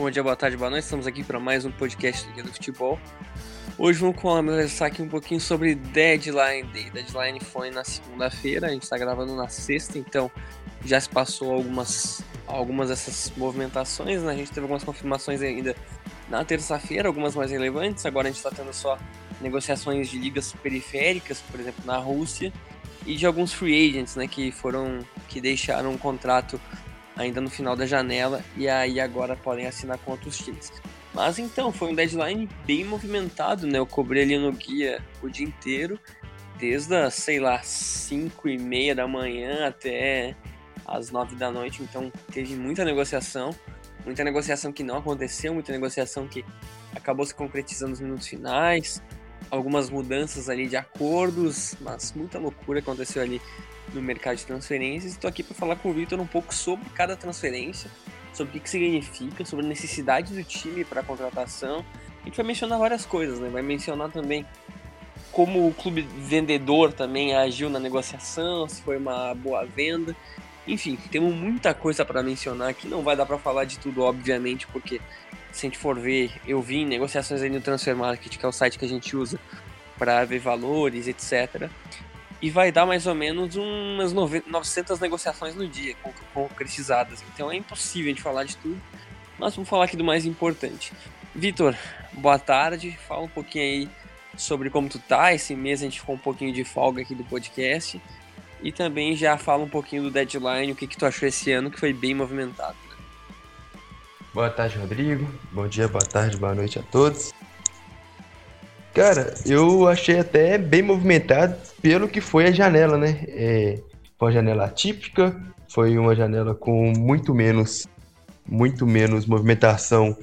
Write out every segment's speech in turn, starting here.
Bom dia, boa tarde, boa noite. Estamos aqui para mais um podcast do Guia do Futebol. Hoje vamos conversar aqui um pouquinho sobre Deadline Day. Deadline foi na segunda-feira, a gente está gravando na sexta, então já se passou algumas, algumas dessas movimentações, né? A gente teve algumas confirmações ainda na terça-feira, algumas mais relevantes. Agora a gente está tendo só negociações de ligas periféricas, por exemplo, na Rússia, e de alguns free agents, né, que foram que deixaram um contrato ainda no final da janela e aí agora podem assinar com outros times. Mas então, foi um deadline bem movimentado, né? Eu cobri ali no guia o dia inteiro, desde as, sei lá, 5 e meia da manhã até as 9 da noite, então teve muita negociação, muita negociação que não aconteceu, muita negociação que acabou se concretizando nos minutos finais, algumas mudanças ali de acordos, mas muita loucura aconteceu ali no mercado de transferências. Estou aqui para falar com o Victor um pouco sobre cada transferência, sobre o que, que significa, sobre a necessidade do time para a contratação. A gente vai mencionar várias coisas, né? Vai mencionar também como o clube vendedor também agiu na negociação, se foi uma boa venda. Enfim, temos muita coisa para mencionar aqui. Não vai dar para falar de tudo, obviamente, porque se a gente for ver, eu vi negociações aí no Transfer Market, que é o site que a gente usa para ver valores, etc e vai dar mais ou menos umas 900 negociações no dia concretizadas. Então é impossível gente falar de tudo, mas vamos falar aqui do mais importante. Vitor, boa tarde. Fala um pouquinho aí sobre como tu tá. Esse mês a gente ficou um pouquinho de folga aqui do podcast. E também já fala um pouquinho do deadline, o que, que tu achou esse ano, que foi bem movimentado. Né? Boa tarde, Rodrigo. Bom dia, boa tarde, boa noite a todos. Cara, eu achei até bem movimentado pelo que foi a janela, né? É, foi uma janela atípica, foi uma janela com muito menos, muito menos movimentação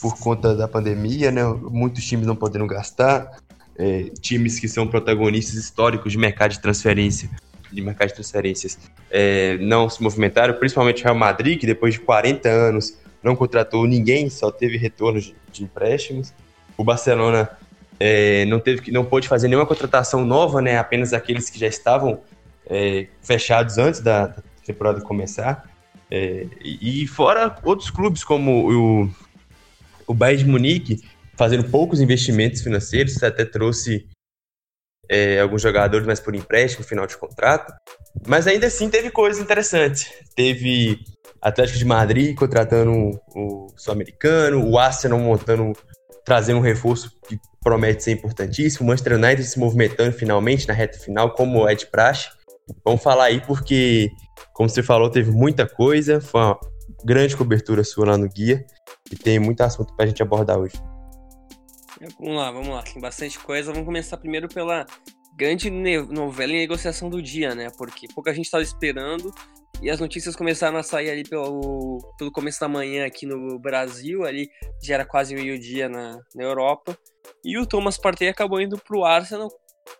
por conta da pandemia, né? Muitos times não podendo gastar, é, times que são protagonistas históricos de mercado de transferência, de mercado de transferências, é, não se movimentaram, principalmente o Real Madrid, que depois de 40 anos não contratou ninguém, só teve retorno de, de empréstimos. O Barcelona é, não teve não pôde fazer nenhuma contratação nova, né? Apenas aqueles que já estavam é, fechados antes da, da, temporada começar. É, e, fora outros clubes como o, o Bayern de Munique fazendo poucos investimentos financeiros, até trouxe é, alguns jogadores mais por empréstimo, final de contrato. Mas ainda assim teve coisas interessantes. Teve Atlético de Madrid contratando o, o sul-americano, o Arsenal montando trazendo um reforço que promete ser importantíssimo. O Manchester United se movimentando finalmente na reta final, como é de praxe. Vamos falar aí porque, como você falou, teve muita coisa. Foi uma grande cobertura sua lá no guia. E tem muito assunto para a gente abordar hoje. Vamos lá, vamos lá. Tem bastante coisa. Vamos começar primeiro pela grande novela e negociação do dia, né? Porque pouca gente estava esperando e as notícias começaram a sair ali pelo, pelo começo da manhã aqui no Brasil, ali já era quase meio-dia na, na Europa. E o Thomas Partey acabou indo para o Arsenal,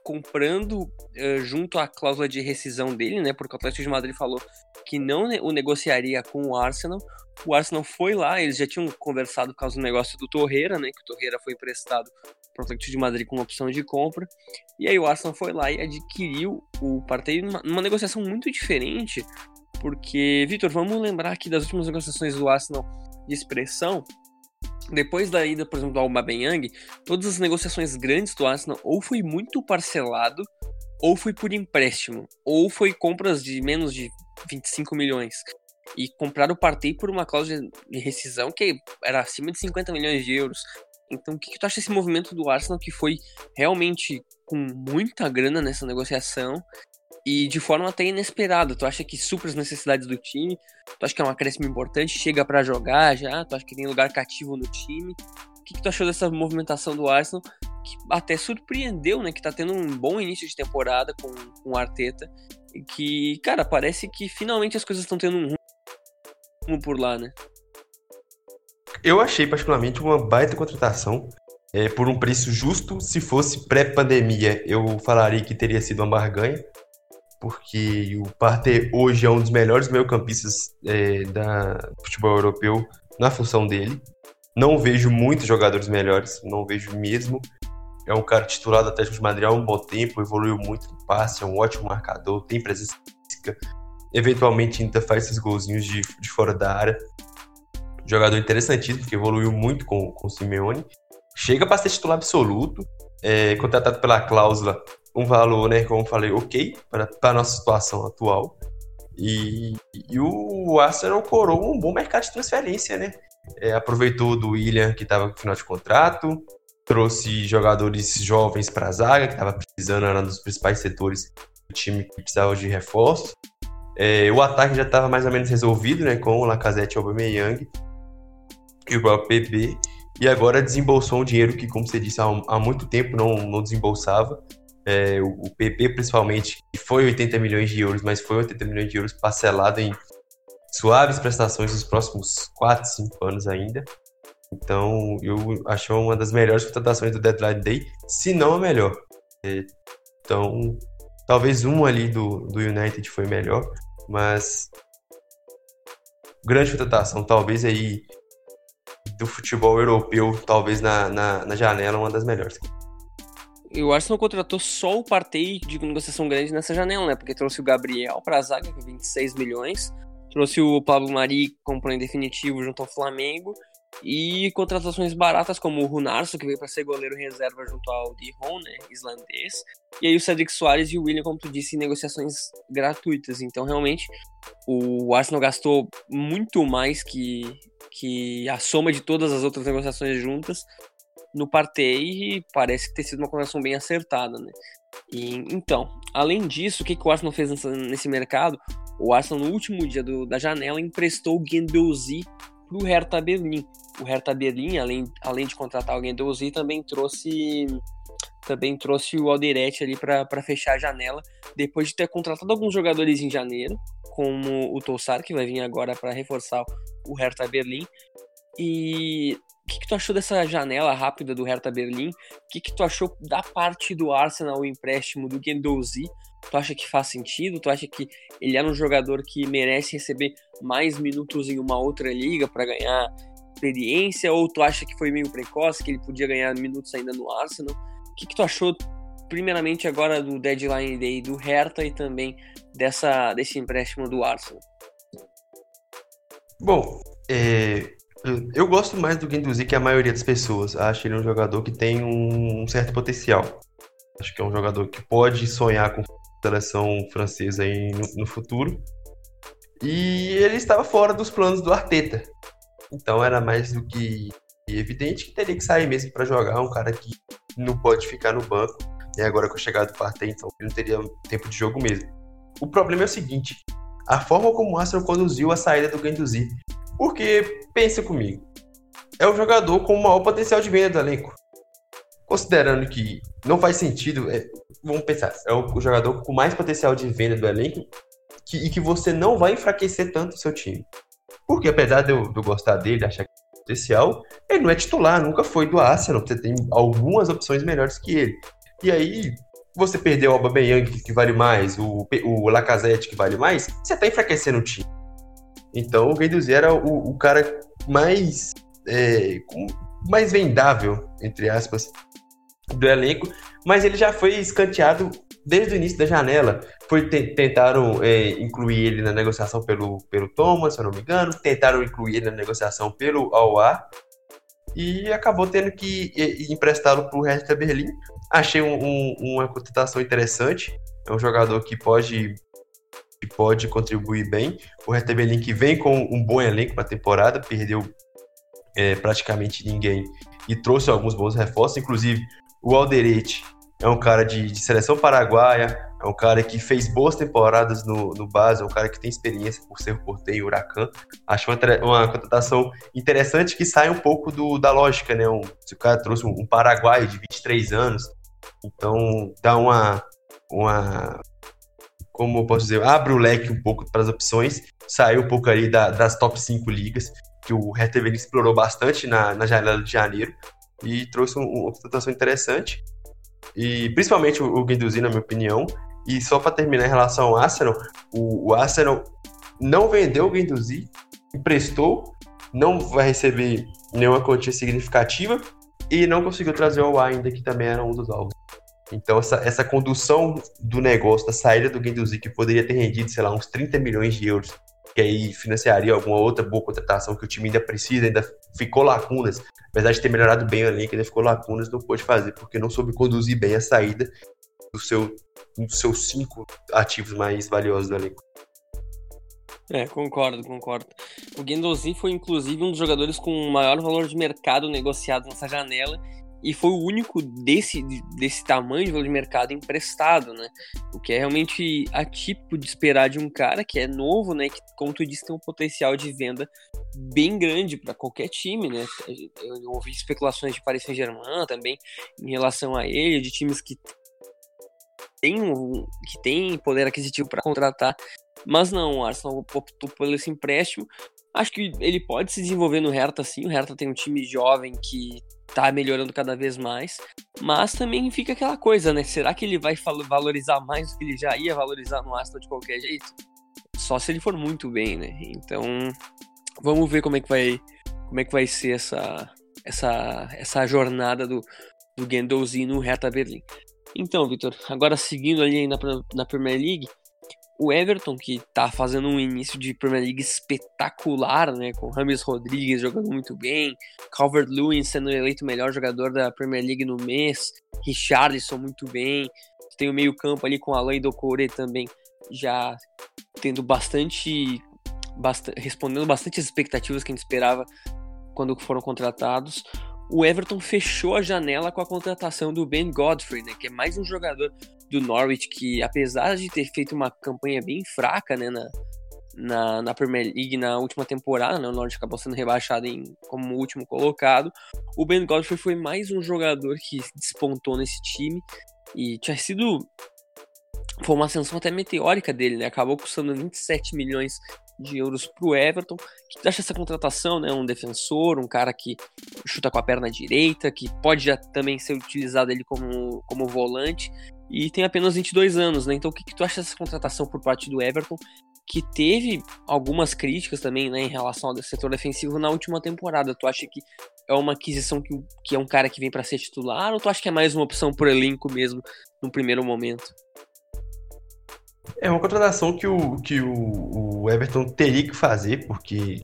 comprando uh, junto à cláusula de rescisão dele, né? Porque o Atlético de Madrid falou que não o negociaria com o Arsenal. O Arsenal foi lá, eles já tinham conversado por causa do negócio do Torreira, né? Que o Torreira foi emprestado para o Atlético de Madrid com opção de compra. E aí o Arsenal foi lá e adquiriu o Partey numa, numa negociação muito diferente porque, Vitor, vamos lembrar aqui das últimas negociações do Arsenal de expressão. Depois da ida, por exemplo, do Aubameyang, todas as negociações grandes do Arsenal ou foi muito parcelado, ou foi por empréstimo, ou foi compras de menos de 25 milhões. E compraram o Partey por uma cláusula de rescisão que era acima de 50 milhões de euros. Então, o que, que tu acha desse movimento do Arsenal que foi realmente com muita grana nessa negociação e de forma até inesperada. Tu acha que supra as necessidades do time? Tu acha que é um acréscimo importante? Chega para jogar já? Tu acha que tem lugar cativo no time? O que, que tu achou dessa movimentação do Arsenal? Que até surpreendeu, né? Que tá tendo um bom início de temporada com, com o Arteta. E que, cara, parece que finalmente as coisas estão tendo um rumo por lá, né? Eu achei particularmente uma baita contratação. É, por um preço justo, se fosse pré-pandemia, eu falaria que teria sido uma barganha porque o Partey hoje é um dos melhores meio-campistas é, da futebol europeu na função dele. Não vejo muitos jogadores melhores, não vejo mesmo. É um cara titular do Atlético de Madrid há um bom tempo, evoluiu muito no passe, é um ótimo marcador, tem presença física. Eventualmente ainda faz esses golzinhos de, de fora da área. jogador interessantíssimo, que evoluiu muito com, com o Simeone. Chega para ser titular absoluto, é, contratado pela cláusula, um valor, né, como falei, ok para a nossa situação atual. E, e o Arsenal coroou um bom mercado de transferência, né? É, aproveitou do William, que estava no final de contrato, trouxe jogadores jovens para a zaga, que estava precisando, era um dos principais setores do time que precisava de reforço. É, o ataque já estava mais ou menos resolvido, né, com o Lacazette e o Aubameyang e o próprio PP, e agora desembolsou um dinheiro que, como você disse, há, há muito tempo não, não desembolsava. É, o, o PP, principalmente, que foi 80 milhões de euros, mas foi 80 milhões de euros parcelado em suaves prestações nos próximos 4, 5 anos ainda. Então, eu acho uma das melhores contratações do Deadline Day, se não a melhor. É, então, talvez um ali do, do United foi melhor, mas grande contratação, talvez aí do futebol europeu, talvez na, na, na janela, uma das melhores. E o Arsenal contratou só o Partey de negociação grande nessa janela, né? Porque trouxe o Gabriel para a zaga, com 26 milhões, trouxe o Pablo Mari comprando em definitivo junto ao Flamengo, e contratações baratas como o Runarso, que veio para ser goleiro reserva junto ao Dijon, né, islandês. E aí o Cedric Soares e o William, como tu disse, em negociações gratuitas. Então, realmente, o Arsenal gastou muito mais que, que a soma de todas as outras negociações juntas no Partey e parece ter sido uma contratação bem acertada, né? E, então, além disso, o que, que o Arsenal fez nessa, nesse mercado? O Arsenal, no último dia do, da janela, emprestou o Guendouzi para o Hertha Berlim. O Hertha Berlim, além, além de contratar alguém do Uzi, também trouxe também trouxe o Alderete ali para fechar a janela, depois de ter contratado alguns jogadores em janeiro, como o Tossar, que vai vir agora para reforçar o Hertha Berlim. E o que, que, tu achou dessa janela rápida do Hertha Berlim? O que, que tu achou da parte do Arsenal, o empréstimo do Guendouzi? Tu acha que faz sentido? Tu acha que ele é um jogador que merece receber mais minutos em uma outra liga para ganhar experiência? Ou tu acha que foi meio precoce, que ele podia ganhar minutos ainda no Arsenal? O que, que tu achou, primeiramente, agora do deadline day do Hertha e também dessa, desse empréstimo do Arsenal? Bom, é, eu gosto mais do Guendouzi que a maioria das pessoas. Acho ele um jogador que tem um certo potencial. Acho que é um jogador que pode sonhar com seleção francesa aí no, no futuro. E ele estava fora dos planos do Arteta. Então era mais do que evidente que teria que sair mesmo para jogar. Um cara que não pode ficar no banco. E agora com a chegada do Partey, então ele não teria tempo de jogo mesmo. O problema é o seguinte: a forma como o Arsenal conduziu a saída do Guendouzi. Porque, pensa comigo, é o jogador com o maior potencial de venda do elenco considerando que não faz sentido, é, vamos pensar, é o jogador com mais potencial de venda do elenco que, e que você não vai enfraquecer tanto o seu time. Porque apesar de eu, de eu gostar dele, achar que é potencial, ele não é titular, nunca foi do Arsenal, você tem algumas opções melhores que ele. E aí, você perdeu o Aubameyang, que vale mais, o, o Lacazette, que vale mais, você tá enfraquecendo o time. Então, o Guendouzi era o, o cara mais, é, mais vendável, entre aspas, do elenco, mas ele já foi escanteado desde o início da janela. Foi tentaram é, incluir ele na negociação pelo, pelo Thomas, se eu não me engano, tentaram incluir ele na negociação pelo Aouar e acabou tendo que emprestá-lo para o Hertha Berlim. Achei um, um, uma contratação interessante. É um jogador que pode pode contribuir bem. O Berlim que vem com um bom elenco para a temporada, perdeu é, praticamente ninguém e trouxe alguns bons reforços, inclusive o Alderete é um cara de, de, seleção paraguaia, é um cara que fez boas temporadas no, no base, é um cara que tem experiência por ser porteio Huracan. Acho uma, uma contratação interessante que sai um pouco do, da lógica, né? Um, o cara trouxe um, um paraguaio de 23 anos, então dá uma, uma como eu posso dizer, abre o leque um pouco para as opções, saiu um pouco ali da, das top 5 ligas, que o Hertha explorou bastante na, na janela de janeiro, e trouxe um, uma situação interessante. E principalmente o, o na minha opinião. E só para terminar em relação ao Arsenal, o, o Arsenal não vendeu o Guendouzi, emprestou, não vai receber nenhuma quantia significativa e não conseguiu trazer o ainda, que também era um dos alvos. Então, essa, essa condução do negócio, da saída do Guendouzi, que poderia ter rendido, sei lá, uns 30 milhões de euros, que aí financiaria alguma outra boa contratação que o time ainda precisa, ainda ficou lacunas. Apesar de ter melhorado bem o elenco, ainda ficou lacunas, não pôde fazer, porque não soube conduzir bem a saída do seu, dos seus cinco ativos mais valiosos do elenco. É, concordo, concordo. O Guendouzi foi inclusive um dos jogadores com maior valor de mercado negociado nessa janela e foi o único desse, desse tamanho de valor de mercado emprestado, né? O que é realmente atípico de esperar de um cara que é novo, né? Que, como tu disse, tem um potencial de venda bem grande para qualquer time, né? Eu ouvi especulações de Paris Saint-Germain também em relação a ele, de times que tem, um, que tem poder aquisitivo para contratar, mas não, o Arsenal optou por esse empréstimo. Acho que ele pode se desenvolver no Hertha sim, o Hertha tem um time jovem que tá melhorando cada vez mais, mas também fica aquela coisa, né? Será que ele vai valorizar mais do que ele já ia valorizar no Aston de qualquer jeito? Só se ele for muito bem, né? Então, vamos ver como é que vai, como é que vai ser essa, essa, essa jornada do, do Gendouzi no Hertha Berlim. Então, Vitor, agora seguindo ali na, na Premier League, o Everton, que tá fazendo um início de Premier League espetacular, né? Com Rames Rodrigues jogando muito bem, Calvert-Lewin sendo eleito melhor jogador da Premier League no mês, Richarlison muito bem, tem o meio campo ali com Alain Doucouré também já tendo bastante, bastante respondendo bastante as expectativas que a gente esperava quando foram contratados o Everton fechou a janela com a contratação do Ben Godfrey, né, que é mais um jogador do Norwich que, apesar de ter feito uma campanha bem fraca né, na, na, na Premier League na última temporada, né, o Norwich acabou sendo rebaixado em, como último colocado, o Ben Godfrey foi mais um jogador que despontou nesse time e tinha sido foi uma ascensão até meteórica dele, né? Acabou custando 27 milhões de euros para o Everton. que acha essa contratação, né? Um defensor, um cara que chuta com a perna direita, que pode já também ser utilizado ele como, como volante e tem apenas 22 anos, né? Então o que, que tu acha dessa contratação por parte do Everton? Que teve algumas críticas também né, em relação ao setor defensivo na última temporada. Tu acha que é uma aquisição que, que é um cara que vem para ser titular ou tu acha que é mais uma opção por elenco mesmo no primeiro momento? É uma contratação que o, que o, o Everton teria que fazer, porque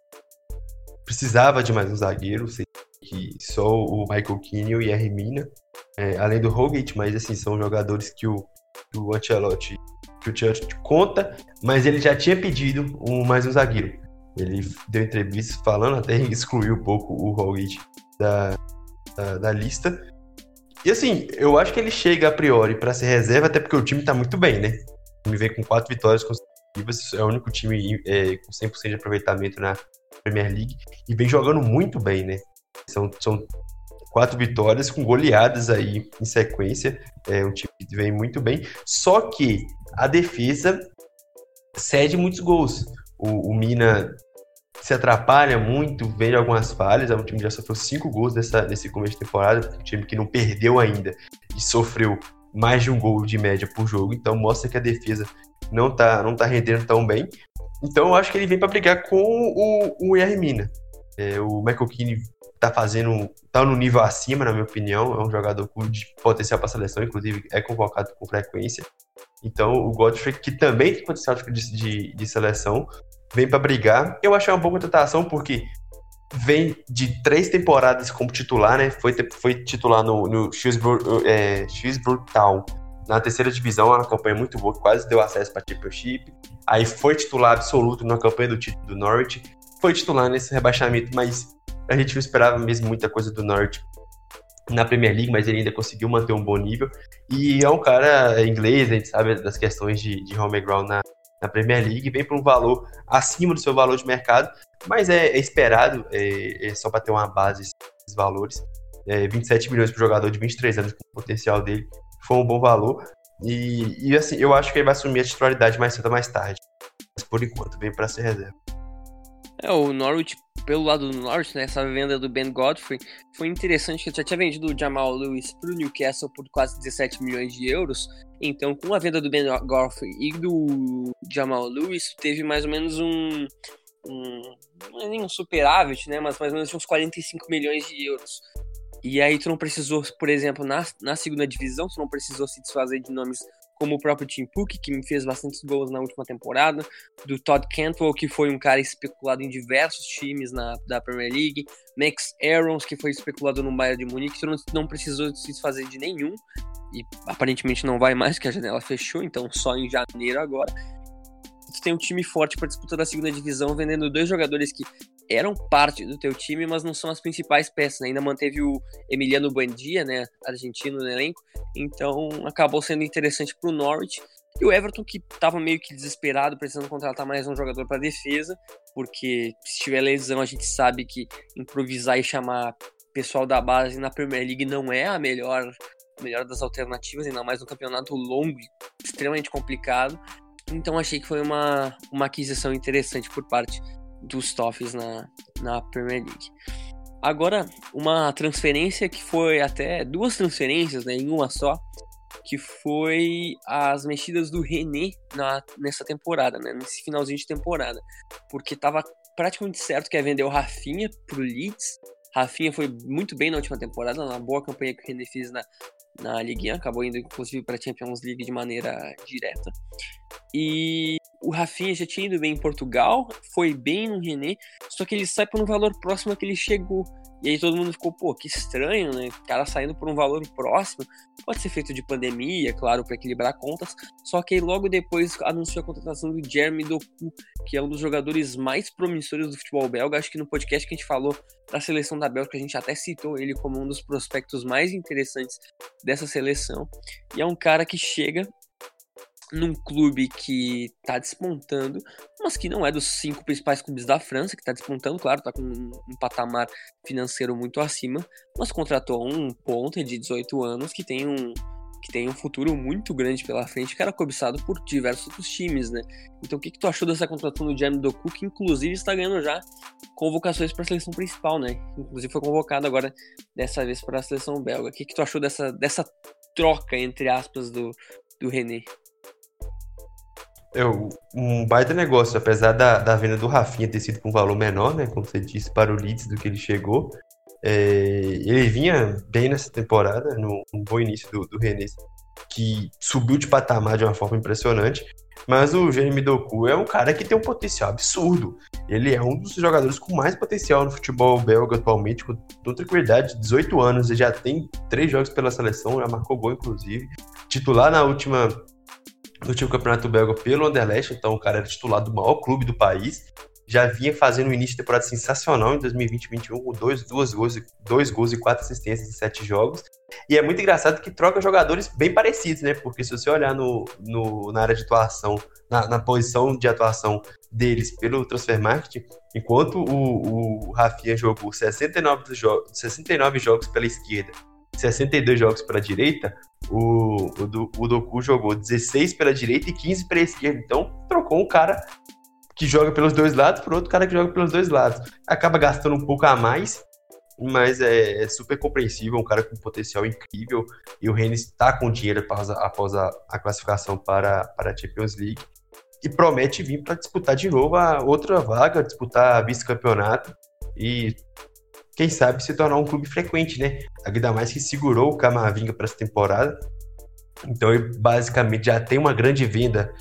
precisava de mais um zagueiro, que só o Michael Keane e a Remina, é, além do Rogic, mas assim, são jogadores que o, o Ancelotti que o Ancelotti conta, mas ele já tinha pedido um, mais um zagueiro. Ele deu entrevistas falando, até excluiu um pouco o Rogic da, da, da lista. E assim, eu acho que ele chega a priori para ser reserva, até porque o time tá muito bem, né? me vem com quatro vitórias consecutivas, é o único time é, com 100% de aproveitamento na Premier League e vem jogando muito bem, né? São, são quatro vitórias com goleadas aí em sequência, é um time que vem muito bem, só que a defesa cede muitos gols. O, o Mina se atrapalha muito, vem algumas falhas. É um time que já sofreu cinco gols dessa, nesse começo de temporada, um time que não perdeu ainda e sofreu mais de um gol de média por jogo, então mostra que a defesa não tá, não tá rendendo tão bem. Então eu acho que ele vem para brigar com o, o Hermina. É, o Michael Keane tá fazendo, tá no nível acima, na minha opinião, é um jogador de potencial para seleção, inclusive é convocado com frequência. Então o Godfrey, que também tem potencial de, de, de seleção, vem para brigar. Eu achei uma boa contratação porque vem de três temporadas como titular, né? Foi, foi titular no, no Shrewsbury, é, Town, na terceira divisão, uma campanha muito boa, quase deu acesso para Championship. Aí foi titular absoluto na campanha do título do Norwich. Foi titular nesse rebaixamento, mas a gente não esperava mesmo muita coisa do Norwich na Premier League, mas ele ainda conseguiu manter um bom nível. E é um cara inglês, a gente sabe das questões de, de home ground na, na Premier League, vem para um valor acima do seu valor de mercado, mas é, é esperado, é, é só para ter uma base esses valores. É, 27 milhões para o jogador de 23 anos, com o potencial dele, foi um bom valor. E, e assim, eu acho que ele vai assumir a titularidade mais cedo ou mais tarde. Mas por enquanto, vem para ser reserva. É, o Norwich, pelo lado do Norwich, né, essa venda do Ben Godfrey, foi interessante que ele já tinha vendido o Jamal Lewis para o Newcastle por quase 17 milhões de euros. Então, com a venda do Ben Godfrey e do Jamal Lewis, teve mais ou menos um, um não é nem um superávit, né, mas mais ou menos uns 45 milhões de euros. E aí tu não precisou, por exemplo, na, na segunda divisão, tu não precisou se desfazer de nomes como o próprio Tim Cook, que me fez bastantes gols na última temporada, do Todd Cantwell, que foi um cara especulado em diversos times na, da Premier League, Max Aarons, que foi especulado no Bayern de Munique, que não, não precisou se desfazer de nenhum, e aparentemente não vai mais, que a janela fechou, então só em janeiro agora. Tu tem um time forte para disputa da segunda divisão, vendendo dois jogadores que eram parte do teu time, mas não são as principais peças. Né? Ainda manteve o Emiliano Buendia, né, argentino no elenco, então acabou sendo interessante para o Norwich. E o Everton, que estava meio que desesperado, precisando contratar mais um jogador para defesa, porque se tiver lesão, a gente sabe que improvisar e chamar pessoal da base na Premier League não é a melhor, a melhor das alternativas, ainda mais um campeonato longo e extremamente complicado. Então achei que foi uma, uma aquisição interessante por parte dos Toffees na, na Premier League. Agora, uma transferência que foi até duas transferências né, em uma só, que foi as mexidas do René na, nessa temporada, né, nesse finalzinho de temporada. Porque estava praticamente certo que ia vender o Rafinha pro Leeds. Rafinha foi muito bem na última temporada, na boa campanha que o René fez na, na Ligue 1, acabou indo inclusive para a Champions League de maneira direta. E o Rafinha já tinha ido bem em Portugal, foi bem no René, só que ele sai por um valor próximo a que ele chegou. E aí todo mundo ficou, pô, que estranho, né? O cara saindo por um valor próximo. Pode ser feito de pandemia, claro, para equilibrar contas. Só que aí logo depois anunciou a contratação do Jeremy Doku, que é um dos jogadores mais promissores do futebol belga. Acho que no podcast que a gente falou da seleção da Bélgica, a gente até citou ele como um dos prospectos mais interessantes dessa seleção. E é um cara que chega num clube que está despontando, mas que não é dos cinco principais clubes da França, que está despontando, claro, está com um, patamar financeiro muito acima, mas contratou um ponta de 18 anos que tem um que tem um futuro muito grande pela frente, que era cobiçado por diversos outros times, né? Então o que, que tu achou dessa contratação do Jeremy Doku, que inclusive está ganhando já convocações para a seleção principal, né? Inclusive foi convocado agora, dessa vez, para a seleção belga. O que, que tu achou dessa, dessa troca, entre aspas, do, do René? É um baita negócio, apesar da, da venda do Rafinha ter sido com um valor menor, né? Como você disse, para o Leeds do que ele chegou. É, ele vinha bem nessa temporada, no, no bom início do, do que subiu de patamar de uma forma impressionante. Mas o Jeremy Doku é um cara que tem um potencial absurdo. Ele é um dos jogadores com mais potencial no futebol belga atualmente, com toda tranquilidade, 18 anos, ele já tem três jogos pela seleção, já marcou gol, inclusive. Titular na última no último campeonato belga pelo Anderlecht, então o cara era titular do maior clube do país. Já vinha fazendo um início de temporada sensacional em 2020-2021, com dois, duas gols, dois gols e quatro assistências em sete jogos. E é muito engraçado que troca jogadores bem parecidos, né? Porque se você olhar no, no na área de atuação, na, na posição de atuação deles pelo Transfer Market, enquanto o, o Rafinha jogou 69, jo 69 jogos pela esquerda 62 jogos pela direita, o, o, o Doku jogou 16 pela direita e 15 pela esquerda. Então, trocou um cara que joga pelos dois lados por outro cara que joga pelos dois lados. Acaba gastando um pouco a mais, mas é, é super compreensível, um cara com potencial incrível. E o Rennes está com dinheiro após, a, após a, a, classificação para, para a Champions League. E promete vir para disputar de novo a outra vaga, disputar vice-campeonato. E quem sabe se tornar um clube frequente, né? Ainda mais que segurou o Camavinga para essa temporada. Então ele basicamente já tem uma grande venda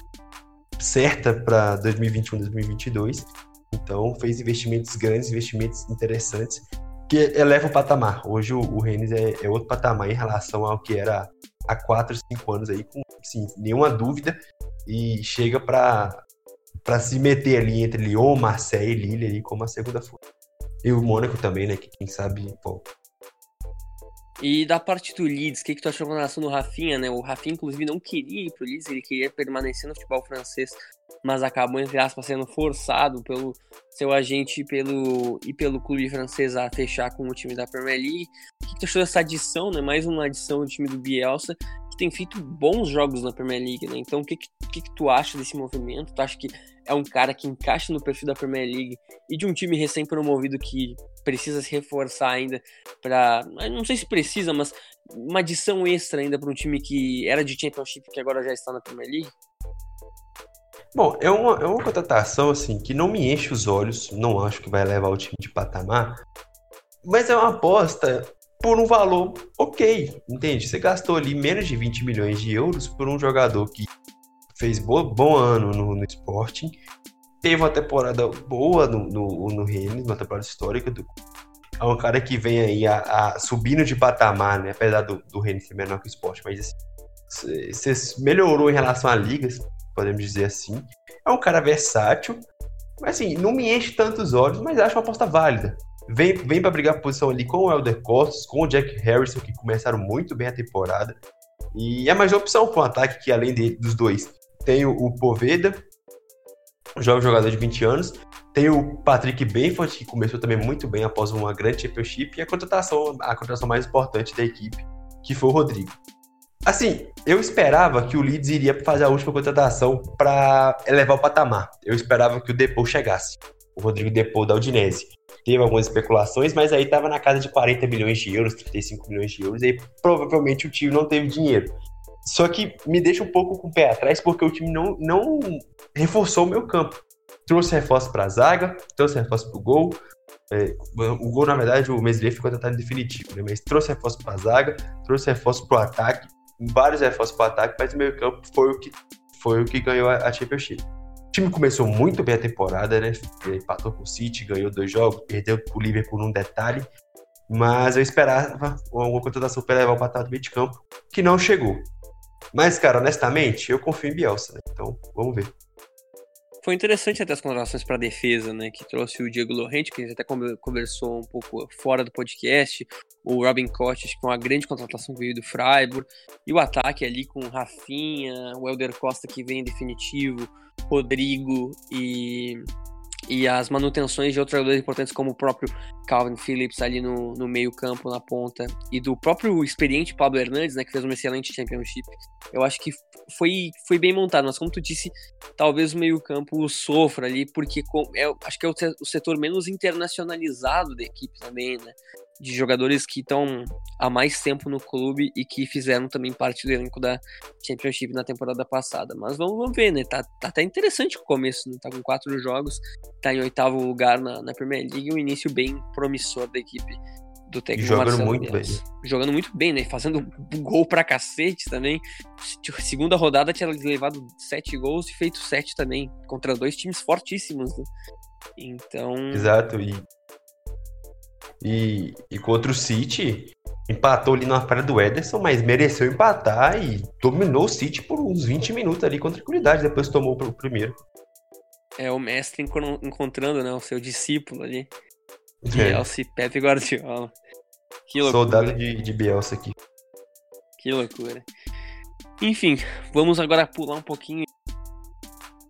certa para 2021, 2022. Então fez investimentos grandes, investimentos interessantes que eleva o patamar. Hoje o, o Rennes é, é, outro patamar em relação ao que era há 4, 5 anos aí, com sim, nenhuma dúvida. E chega para se meter ali entre Lyon, Marseille e Lille ali como a segunda força. E o Mônaco também, né? Que quem sabe volta. E da parte do Leeds, o que, que tu achou com relação do Rafinha, né? O Rafinha, inclusive, não queria ir pro Leeds, ele queria permanecer no futebol francês, mas acabou, entre aspas, sendo forçado pelo seu agente e pelo, e pelo clube francês a fechar com o time da Premier League. O que, que tu achou dessa adição, né? Mais uma adição do time do Bielsa, que tem feito bons jogos na Premier League, né? Então, o que, que, que, que tu acha desse movimento? Tu acha que é um cara que encaixa no perfil da Premier League e de um time recém-promovido que precisa se reforçar ainda para, não sei se precisa, mas uma adição extra ainda para um time que era de Championship que agora já está na Premier League? Bom, é uma, é uma contratação assim que não me enche os olhos, não acho que vai levar o time de patamar, mas é uma aposta por um valor ok, entende? Você gastou ali menos de 20 milhões de euros por um jogador que fez bo bom ano no, no Sporting, teve uma temporada boa no, no, no Rennes, uma temporada histórica do é um cara que vem aí a, a subindo de patamar, né? Apesar do, do Rennes ser menor que o Sport, mas assim, você melhorou em relação a ligas, podemos dizer assim. É um cara versátil, mas assim, não me enche tantos olhos, mas acho uma aposta válida. Vem, vem para brigar por posição ali com o Elder Costas, com o Jack Harrison, que começaram muito bem a temporada. E é mais uma opção para um ataque que, além de, dos dois, tem o, Poveda, jovem jogador de 20 anos. Tem o Patrick Benford, que começou também muito bem após uma grande championship. E a contratação, a contratação mais importante da equipe, que foi o Rodrigo. Assim, eu esperava que o Leeds iria fazer a última contratação para elevar o patamar. Eu esperava que o Depou chegasse. O Rodrigo Depou da Udinese teve algumas especulações, mas aí estava na casa de 40 milhões de euros, 35 milhões de euros, e aí provavelmente o time não teve dinheiro. Só que me deixa um pouco com o pé atrás, porque o time não, não reforçou o meu campo. Trouxe reforço para a zaga, trouxe reforço para o gol. É, o gol, na verdade, o Meslier ficou tratado definitivo, né? mas trouxe reforço para a zaga, trouxe reforço para o ataque, vários reforços para o ataque, mas o meio campo foi o que, foi o que ganhou a, a Championship. O time começou muito bem a temporada, né? Empatou com o City, ganhou dois jogos, perdeu o Liverpool num detalhe. Mas eu esperava uma contratação para levar o patamar do meio de campo, que não chegou. Mas, cara, honestamente, eu confio em Bielsa, né? Então, vamos ver. Foi interessante até as contratações para defesa, né? Que trouxe o Diego Lorente, que a gente até conversou um pouco fora do podcast. O Robin Koch, que é uma grande contratação que veio do Freiburg. E o ataque ali com o Rafinha, o Elder Costa que vem em definitivo, Rodrigo e e as manutenções de outros jogadores importantes, como o próprio Calvin Phillips ali no, no meio-campo, na ponta, e do próprio experiente Pablo Hernandes, né, que fez uma excelente championship, eu acho que foi, foi bem montado. Mas, como tu disse, talvez o meio-campo sofra ali, porque é, acho que é o setor menos internacionalizado da equipe também, né? De jogadores que estão há mais tempo no clube e que fizeram também parte do elenco da Championship na temporada passada. Mas vamos, vamos ver, né? Tá, tá até interessante o começo, né? Tá com quatro jogos, tá em oitavo lugar na, na Premier League, um início bem promissor da equipe do técnico Jogando Marcelo muito bem. Jogando muito bem, né? Fazendo gol pra cacete também. Segunda rodada tinha levado sete gols e feito sete também, contra dois times fortíssimos, né? Então. Exato, e e, e contra o City, empatou ali na falha do Ederson, mas mereceu empatar e dominou o City por uns 20 minutos ali com tranquilidade, depois tomou o primeiro. É o mestre encontrando né, o seu discípulo ali. Bielsa é. e Pepe Guardiola. Que loucura. Soldado de, de Bielsa aqui. Que loucura. Enfim, vamos agora pular um pouquinho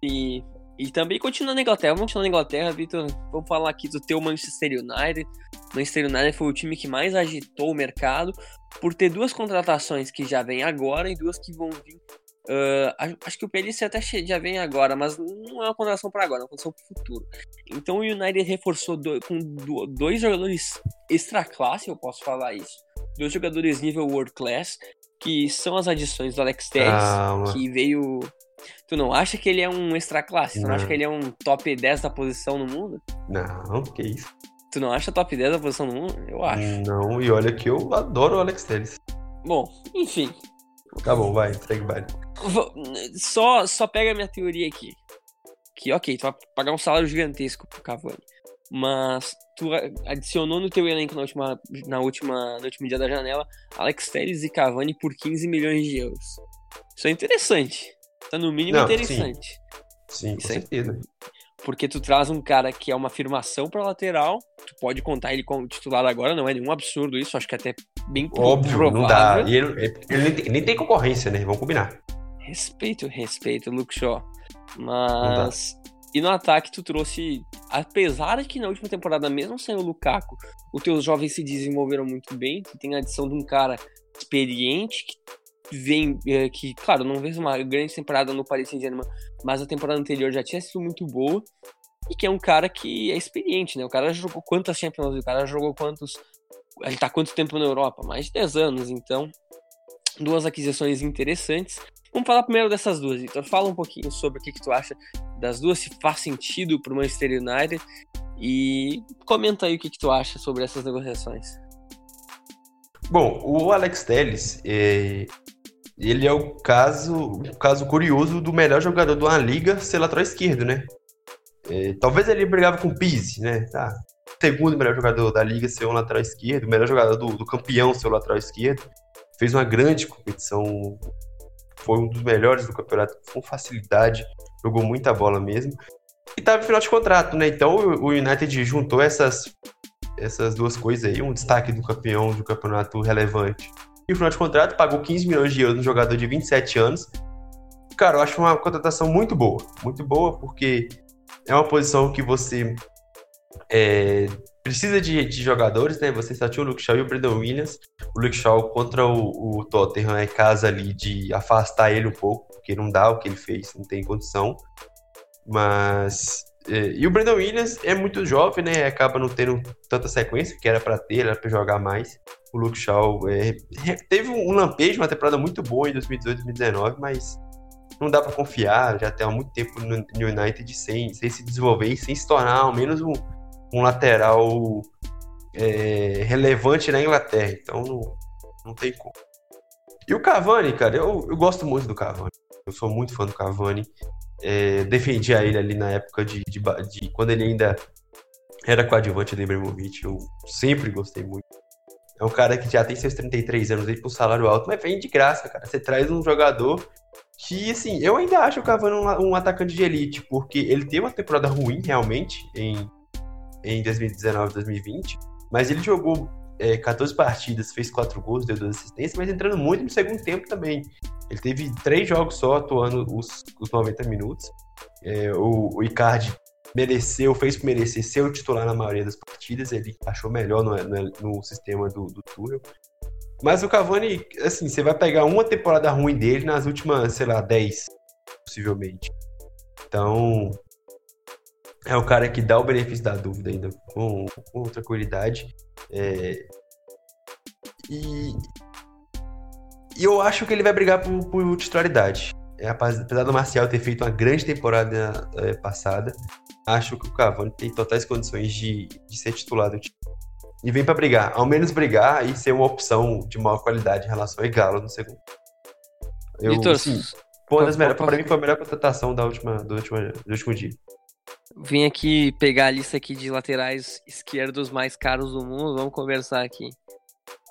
e, e também continuar na Inglaterra. Vamos continuar na Inglaterra, Vitor. Vamos falar aqui do teu Manchester United. Manchester United foi o time que mais agitou o mercado por ter duas contratações que já vêm agora e duas que vão vir. Uh, acho que o Pellice até já vem agora, mas não é uma contratação para agora, é uma contratação para o futuro. Então o United reforçou do, com do, dois jogadores extra classe, eu posso falar isso. Dois jogadores nível world class, que são as adições do Alex Telles, que veio. Tu não acha que ele é um extra classe? Tu não, não acha que ele é um top 10 da posição no mundo? Não, que isso. Tu não acha top 10 da posição no mundo? Eu acho. Não, e olha que eu adoro o Alex Telles. Bom, enfim. Tá bom, vai, segue vai. Só, só pega a minha teoria aqui. Que, ok, tu vai pagar um salário gigantesco pro Cavani. Mas tu adicionou no teu elenco na última, na última, no último dia da janela Alex Telles e Cavani por 15 milhões de euros. Isso é interessante. Tá no mínimo não, interessante. Sim, sim com certeza. Porque tu traz um cara que é uma afirmação para lateral, tu pode contar ele como titular agora, não é nenhum absurdo isso, acho que é até bem Óbvio, provável. não dá. E ele, ele nem, tem, nem, tem, concorrência, né? Vamos combinar. Respeito, respeito, Luke Shaw. Mas. E no ataque tu trouxe, apesar de que na última temporada, mesmo sem o Lukaku, os teus jovens se desenvolveram muito bem, tu tem a adição de um cara experiente que vem é, que, claro, não vejo uma grande temporada no Paris Saint-Germain, mas a temporada anterior já tinha sido muito boa e que é um cara que é experiente, né? O cara jogou quantas Champions League, o cara jogou quantos ele tá quanto tempo na Europa? Mais de 10 anos, então duas aquisições interessantes. Vamos falar primeiro dessas duas, Então Fala um pouquinho sobre o que, que tu acha das duas, se faz sentido para o Manchester United e comenta aí o que, que tu acha sobre essas negociações. Bom, o Alex Telles, é... ele é o caso, um caso curioso do melhor jogador de uma liga ser lateral esquerdo, né? É... Talvez ele brigava com o Pizzi, né? Tá. Segundo melhor jogador da liga ser um lateral esquerdo, o melhor jogador do, do campeão ser o lateral esquerdo. Fez uma grande competição, foi um dos melhores do campeonato com facilidade, jogou muita bola mesmo. E tava em final de contrato, né? Então o United juntou essas essas duas coisas aí, um destaque do campeão do campeonato relevante. E o final de contrato pagou 15 milhões de euros no jogador de 27 anos. Cara, eu acho uma contratação muito boa. Muito boa, porque é uma posição que você é, precisa de, de, jogadores, né? Você só tinha o Luke Shaw e o Brandon Williams. O Luke Shaw contra o, o Tottenham é casa ali de afastar ele um pouco, porque não dá o que ele fez, não tem condição. Mas e o Brandon Williams é muito jovem, né? Acaba não tendo tanta sequência, que era para ter, era para jogar mais. O Luke Shaw é, teve um lampejo, uma temporada muito boa em 2018, 2019, mas não dá para confiar. Já tem há muito tempo no, United sem, sem se desenvolver e sem se tornar ao menos um, um lateral é, relevante na Inglaterra. Então não, não tem como. E o Cavani, cara, eu, eu gosto muito do Cavani. Eu sou muito fã do Cavani é, defendia ele ali na época de, de, de, quando ele ainda era coadjuvante do Ibrahimovic. Eu sempre gostei muito. É um cara que já tem seus 33 anos aí um salário alto, mas vem de graça, cara. Você traz um jogador que, assim, eu ainda acho o Cavani um, um atacante de elite, porque ele teve uma temporada ruim, realmente, em, em 2019, 2020, mas ele jogou é, 14 partidas, fez 4 gols, deu 2 assistências, mas entrando muito no segundo tempo também. Ele teve três jogos só atuando os, os 90 minutos. É, o, o Icardi mereceu, fez merecer ser o titular na maioria das partidas. Ele achou melhor no, no, no sistema do, do Tuchel. Mas o Cavani, assim, você vai pegar uma temporada ruim dele nas últimas, sei lá, 10, possivelmente. Então, é o cara que dá o benefício da dúvida ainda com, com tranquilidade. É... E, e eu acho que ele vai brigar por, por titularidade. É, apesar do Marcial ter feito uma grande temporada é, passada, acho que o Cavani tem totais condições de, de ser titular do time. E vem para brigar, ao menos brigar e ser uma opção de maior qualidade em relação ao Galo no segundo. Eu, Vitor, sim, foi das melhores, para mim foi a melhor contratação da última, do, último, do último dia. Vim aqui pegar a lista aqui de laterais esquerdos mais caros do mundo, vamos conversar aqui.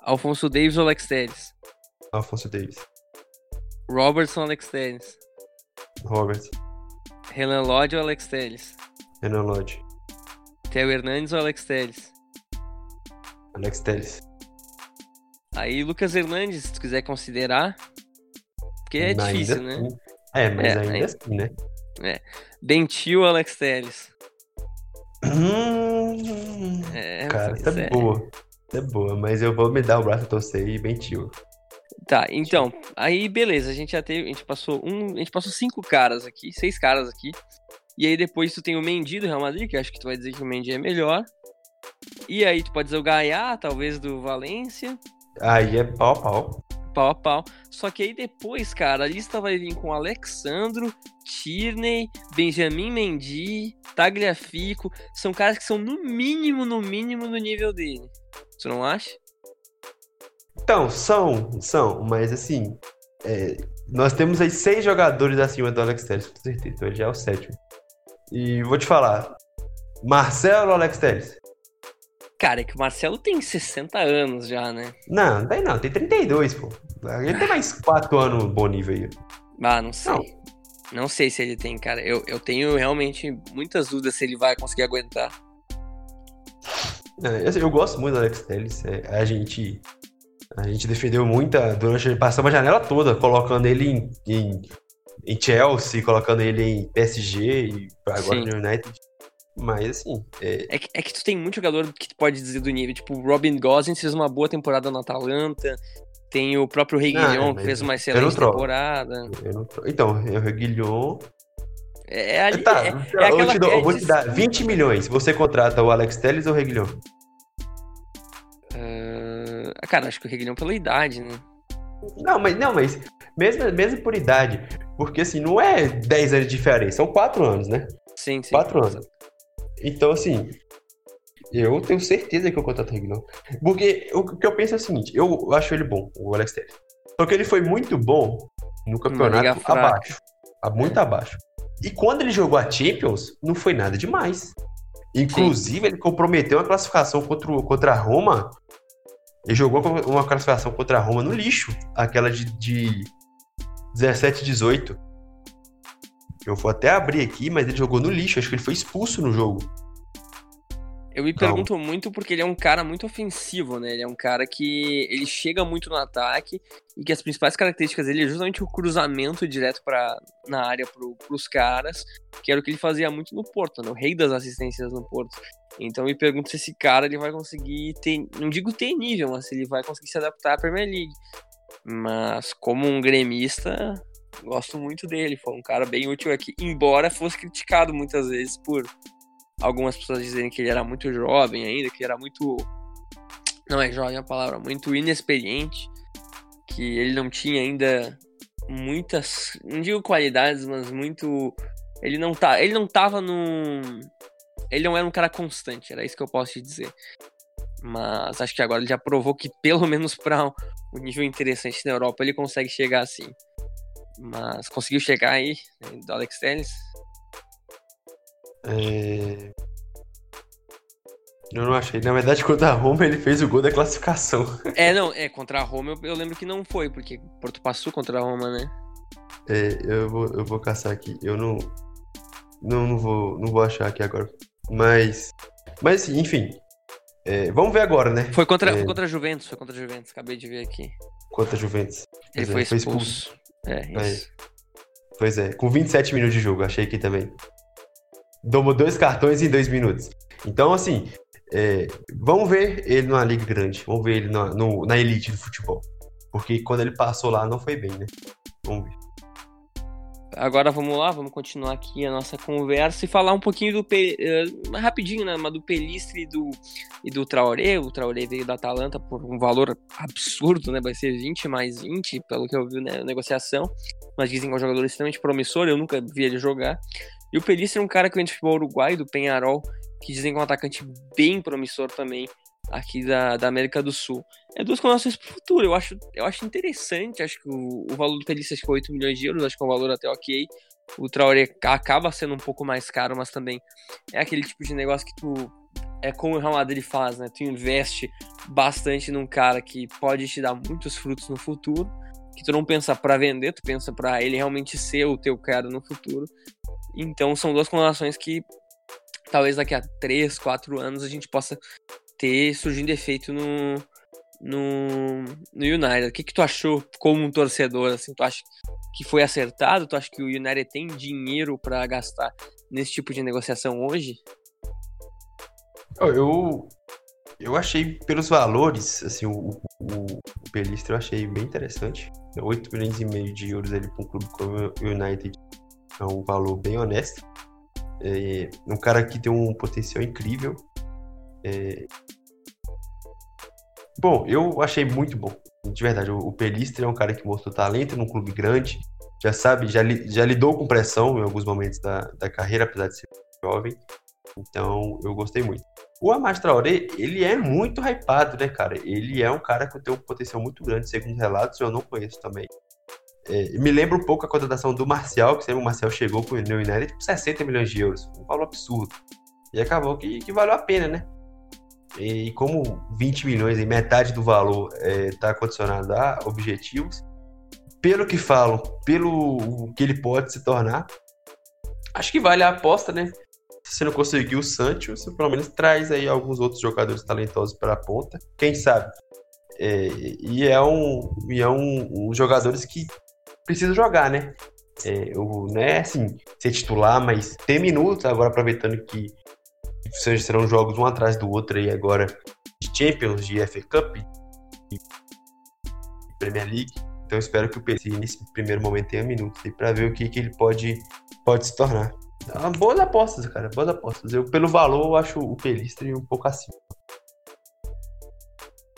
Alfonso Davis ou Alex Telles? Alfonso Davis. Robertson Alex Telles. Robert. Renan Lodge ou Alex Telles? Renan Lodge. Theo Hernandes ou Alex Telles? Alex Telles. Aí Lucas Hernandes, se tu quiser considerar. Porque é ainda difícil, né? Assim. É, mas é, ainda é, assim, né? É. Dentil Alex Telles? Hum, é, cara, tá é boa. É boa, mas eu vou me dar o braço a torcer e Bentil. Tá, então, aí beleza, a gente já teve, a gente passou um, a gente passou cinco caras aqui, seis caras aqui. E aí depois tu tem o Mendy do Real Madrid, que acho que tu vai dizer que o Mendy é melhor. E aí tu pode dizer o Gaia, talvez do Valência. Aí é pau pau. Pau a pau. Só que aí depois, cara, a lista vai vir com Alexandro, Tierney, Benjamin Mendy, Tagliafico. São caras que são no mínimo, no mínimo no nível dele. Você não acha? Então, são, são, mas assim, é, nós temos aí seis jogadores acima do Alex Telles, com certeza, então ele já é o sétimo. E vou te falar, Marcelo Alex Telles? Cara, é que o Marcelo tem 60 anos já, né? Não, não tem não, tem 32, pô. Ele tem mais 4 anos bom nível aí. Ah, não sei. Não. não sei se ele tem, cara. Eu, eu tenho realmente muitas dúvidas se ele vai conseguir aguentar. É, eu, eu gosto muito do Alex Telles. É, a gente a gente defendeu muita durante passamos a janela toda, colocando ele em, em, em Chelsea, colocando ele em PSG e agora Sim. no United. Mas assim. É... É, que, é que tu tem muito jogador que tu pode dizer do nível. Tipo, o Robin Gosens fez uma boa temporada no Atalanta. Tem o próprio Reguilhon, ah, que fez uma excelente temporada. Então, o Reguilhon. É, é, ali, tá, é, é eu, te dou, eu vou te dar 20 milhões. Você contrata o Alex Telles ou o Reguilhon? Ah, cara, acho que o Reguilhão pela idade, né? Não, mas não, mas mesmo, mesmo por idade, porque assim, não é 10 anos de diferença, são 4 anos, né? Sim, sim. 4 anos. Então, assim, Eu tenho certeza que eu contrato o Reguilão. Porque o que eu penso é o seguinte, eu acho ele bom, o Alex Telles. Só que ele foi muito bom no campeonato abaixo. Muito abaixo. E quando ele jogou a Champions, não foi nada demais. Inclusive, Sim. ele comprometeu a classificação contra, contra a Roma. Ele jogou uma classificação contra a Roma no lixo. Aquela de, de 17 18. Eu vou até abrir aqui, mas ele jogou no lixo. Acho que ele foi expulso no jogo. Eu me pergunto muito porque ele é um cara muito ofensivo, né? Ele é um cara que ele chega muito no ataque e que as principais características dele é justamente o cruzamento direto para na área pro, pros caras, que era o que ele fazia muito no Porto, né? O rei das assistências no Porto. Então eu me pergunto se esse cara ele vai conseguir ter, não digo ter nível, mas se ele vai conseguir se adaptar à Premier League. Mas como um gremista, gosto muito dele, foi um cara bem útil aqui, embora fosse criticado muitas vezes por algumas pessoas dizem que ele era muito jovem ainda, que era muito. Não é jovem a palavra, muito inexperiente, que ele não tinha ainda muitas, não digo qualidades, mas muito ele não tá, ele não tava no ele não era um cara constante, era isso que eu posso te dizer. Mas acho que agora ele já provou que pelo menos para um nível interessante na Europa ele consegue chegar assim. Mas conseguiu chegar aí né, do Alex Telles, é... Eu não achei. Na verdade, contra a Roma ele fez o gol da classificação. É, não, é, contra a Roma eu, eu lembro que não foi, porque Porto passou contra a Roma, né? É, eu vou, eu vou caçar aqui. Eu não. Não, não vou, não vou achar aqui agora. Mas. Mas, enfim. É, vamos ver agora, né? Foi contra, é... foi contra a Juventus, foi contra a Juventus, acabei de ver aqui. Contra a Juventus. Ele foi, foi expulso. É, isso. Pois é, com 27 minutos de jogo, achei aqui também tomou dois cartões em dois minutos. Então, assim, é, vamos ver ele numa liga grande, vamos ver ele na, no, na elite do futebol. Porque quando ele passou lá não foi bem, né? Vamos ver. Agora vamos lá, vamos continuar aqui a nossa conversa e falar um pouquinho do uh, rapidinho, né, mas do Pelistre e do, e do Traoré. O Traoré veio da Atalanta por um valor absurdo, né? Vai ser 20 mais 20, pelo que eu vi na negociação. Mas dizem que é um jogador extremamente promissor, eu nunca vi ele jogar. E o Pelício é um cara que vem de futebol uruguai, do Penharol, que dizem que é um atacante bem promissor também aqui da, da América do Sul. É duas condições para o futuro, eu acho, eu acho interessante, acho que o, o valor do Pelício é 8 milhões de euros, acho que é um valor até ok. O Traoré acaba sendo um pouco mais caro, mas também é aquele tipo de negócio que tu é como o Real Madrid faz, né? Tu investe bastante num cara que pode te dar muitos frutos no futuro, que tu não pensa para vender, tu pensa para ele realmente ser o teu cara no futuro. Então são duas combinações que talvez daqui a 3, 4 anos a gente possa ter surgindo efeito no, no, no United. O que, que tu achou como um torcedor? Assim, tu acha que foi acertado? Tu acha que o United tem dinheiro para gastar nesse tipo de negociação hoje? Eu, eu achei pelos valores, assim, o, o, o eu achei bem interessante. 8 milhões e meio de euros ali para um clube como o United é um valor bem honesto. É um cara que tem um potencial incrível. É... Bom, eu achei muito bom. De verdade, o Pelistre é um cara que mostrou talento num clube grande. Já sabe, já, já lidou com pressão em alguns momentos da, da carreira, apesar de ser jovem. Então, eu gostei muito. O Amad Traoré, ele é muito hypado, né, cara? Ele é um cara que tem um potencial muito grande, segundo relatos, eu não conheço também. É, me lembra um pouco a contratação do Marcial, que sempre o Marcial chegou com o New United por 60 milhões de euros. Um valor absurdo. E acabou que, que valeu a pena, né? E como 20 milhões, e metade do valor está é, condicionado a objetivos, pelo que falam, pelo que ele pode se tornar, acho que vale a aposta, né? Se não conseguir o Santos, você pelo menos traz aí alguns outros jogadores talentosos para a ponta. Quem sabe? É, e é um, e é um, um jogadores que precisa jogar, né? É, o, não é assim, ser titular, mas ter minutos, agora aproveitando que serão jogos um atrás do outro aí agora de Champions, de FA Cup e Premier League. Então espero que o PC nesse primeiro momento tenha minutos aí para ver o que, que ele pode, pode se tornar. Boas apostas, cara, boas apostas. Eu, pelo valor, eu acho o Pelistre um pouco acima.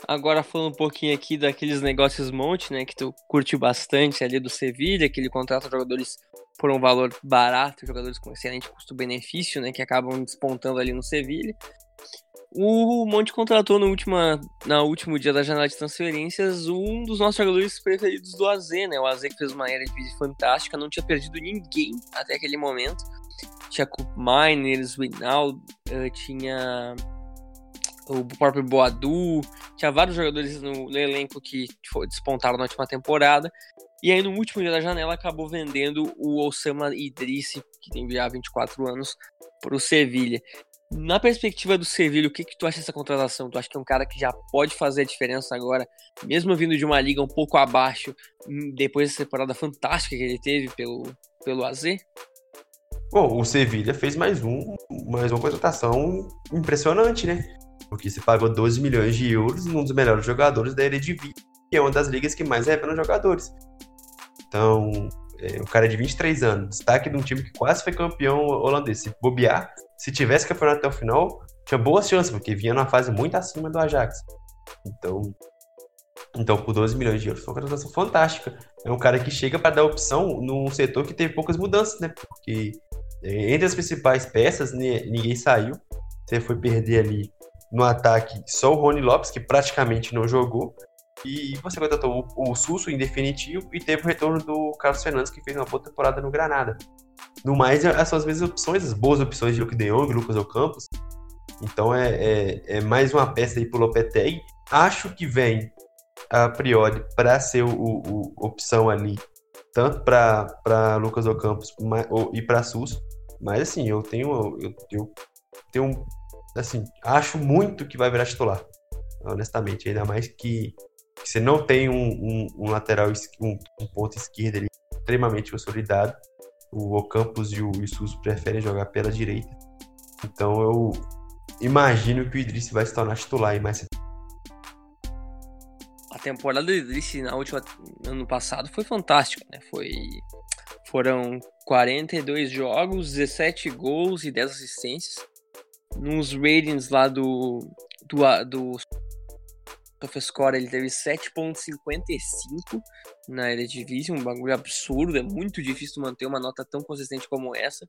Agora falando um pouquinho aqui daqueles negócios monte, né, que tu curte bastante ali do Sevilha, que ele contrata jogadores por um valor barato, jogadores com excelente custo-benefício, né, que acabam despontando ali no Sevilha. O Monte contratou no, última, no último dia da janela de transferências um dos nossos jogadores preferidos do AZ, né? O AZ que fez uma era de fantástica, não tinha perdido ninguém até aquele momento. Tinha Coop Miners, Winaldo, uh, tinha o próprio Boadu, tinha vários jogadores no, no elenco que despontaram na última temporada. E aí, no último dia da janela, acabou vendendo o Osama Idrissi, que tem já 24 anos, para o Sevilha. Na perspectiva do Sevilha, o que, que tu acha dessa contratação? Tu acha que é um cara que já pode fazer a diferença agora, mesmo vindo de uma liga um pouco abaixo, hum, depois dessa temporada fantástica que ele teve pelo, pelo AZ? Bom, o Sevilha fez mais um, mais uma contratação impressionante, né? Porque se pagou 12 milhões de euros num dos melhores jogadores da Eredivisie, que é uma das ligas que mais revelam jogadores. Então, é, o cara é de 23 anos, destaque de um time que quase foi campeão holandês. Se bobear, se tivesse campeonato até o final, tinha boas chances, porque vinha numa fase muito acima do Ajax. Então, então por 12 milhões de euros, foi uma contratação fantástica. É um cara que chega para dar opção num setor que teve poucas mudanças, né? Porque é, entre as principais peças, ninguém saiu. Você foi perder ali no ataque só o Rony Lopes, que praticamente não jogou. E você contratou o, o Susso em definitivo e teve o retorno do Carlos Fernandes, que fez uma boa temporada no Granada. No mais, essas são as mesmas opções, as boas opções de Luke de Jong, Lucas Ocampos. Então é, é, é, mais uma peça aí pro Lopetegui. Acho que vem, a priori, para ser o, o, opção ali, tanto para Lucas Ocampos e para Susso. Mas assim, eu tenho, eu, eu tenho assim, acho muito que vai virar titular. Honestamente, ainda mais que, que você não tem um, um, um lateral, um, um, ponto esquerdo ali extremamente consolidado. O Ocampos e o Isus preferem jogar pela direita. Então eu imagino que o Idris vai se tornar titular aí mais a temporada do Idris na última ano passado foi fantástica, né? Foi foram 42 jogos, 17 gols e 10 assistências nos ratings lá do, do, do SofaScore ele teve 7.55 na Eredivisie, um bagulho absurdo, é muito difícil manter uma nota tão consistente como essa.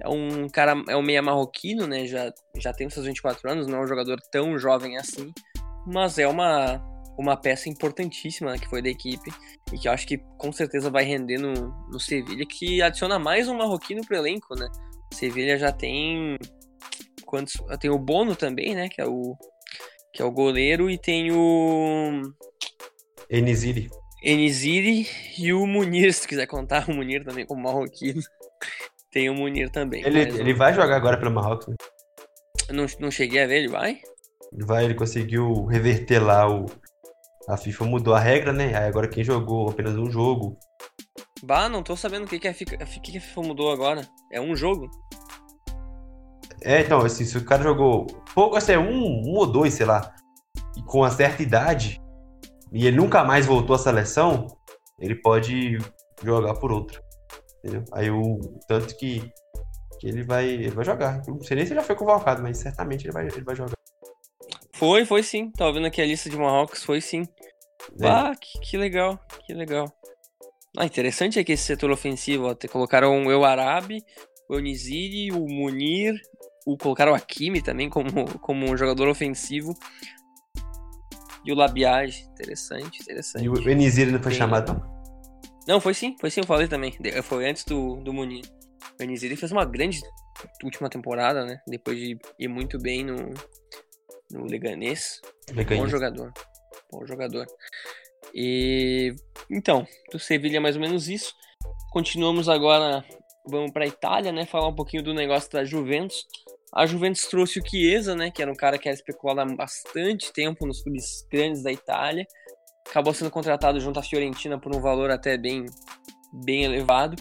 É um cara, é um meia marroquino, né, já, já tem seus 24 anos, não é um jogador tão jovem assim, mas é uma, uma peça importantíssima que foi da equipe e que eu acho que com certeza vai render no, no Sevilha, que adiciona mais um marroquino pro elenco, né. Sevilha já tem quantos. Tem o Bono também, né? Que é o. Que é o goleiro, e tem o. Eniziri. Eniziri e o Munir, se quiser contar o Munir também como marroquino. tem o Munir também. Ele, ele vai jogar agora pelo Marrocos, né? Não, não cheguei a ver, ele vai? Ele vai, ele conseguiu reverter lá o. A FIFA mudou a regra, né? Aí agora quem jogou apenas um jogo. Bah, não tô sabendo o que, que, a, FIFA, que, que a FIFA mudou agora. É um jogo? É, então, assim, se o cara jogou pouco, assim, um, um ou dois, sei lá, e com uma certa idade, e ele nunca mais voltou à seleção, ele pode jogar por outro. Entendeu? Aí o tanto que, que ele vai ele vai jogar. Não sei nem se ele já foi convocado, mas certamente ele vai, ele vai jogar. Foi, foi sim. Tava vendo aqui a lista de Marrocos, foi sim. É. Ah, que, que legal, que legal. Ah, interessante é que esse setor ofensivo, ó, colocaram o El Arabi, o Oniziri, o Munir, o, colocaram o Akimi também como, como um jogador ofensivo. E o Labiage, interessante, interessante. E o Enizir não foi Tem... chamado, não? Não, foi sim, foi sim, eu falei também. Foi antes do, do Munir. O Enizir fez uma grande última temporada, né? Depois de ir muito bem no, no Leganês. Leganês. Bom jogador. Bom jogador. E então, do Sevilha é mais ou menos isso. Continuamos agora, vamos para a Itália, né? Falar um pouquinho do negócio da Juventus. A Juventus trouxe o Chiesa, né, que era um cara que era especulado há bastante tempo nos clubes grandes da Itália. Acabou sendo contratado junto à Fiorentina por um valor até bem, bem elevado,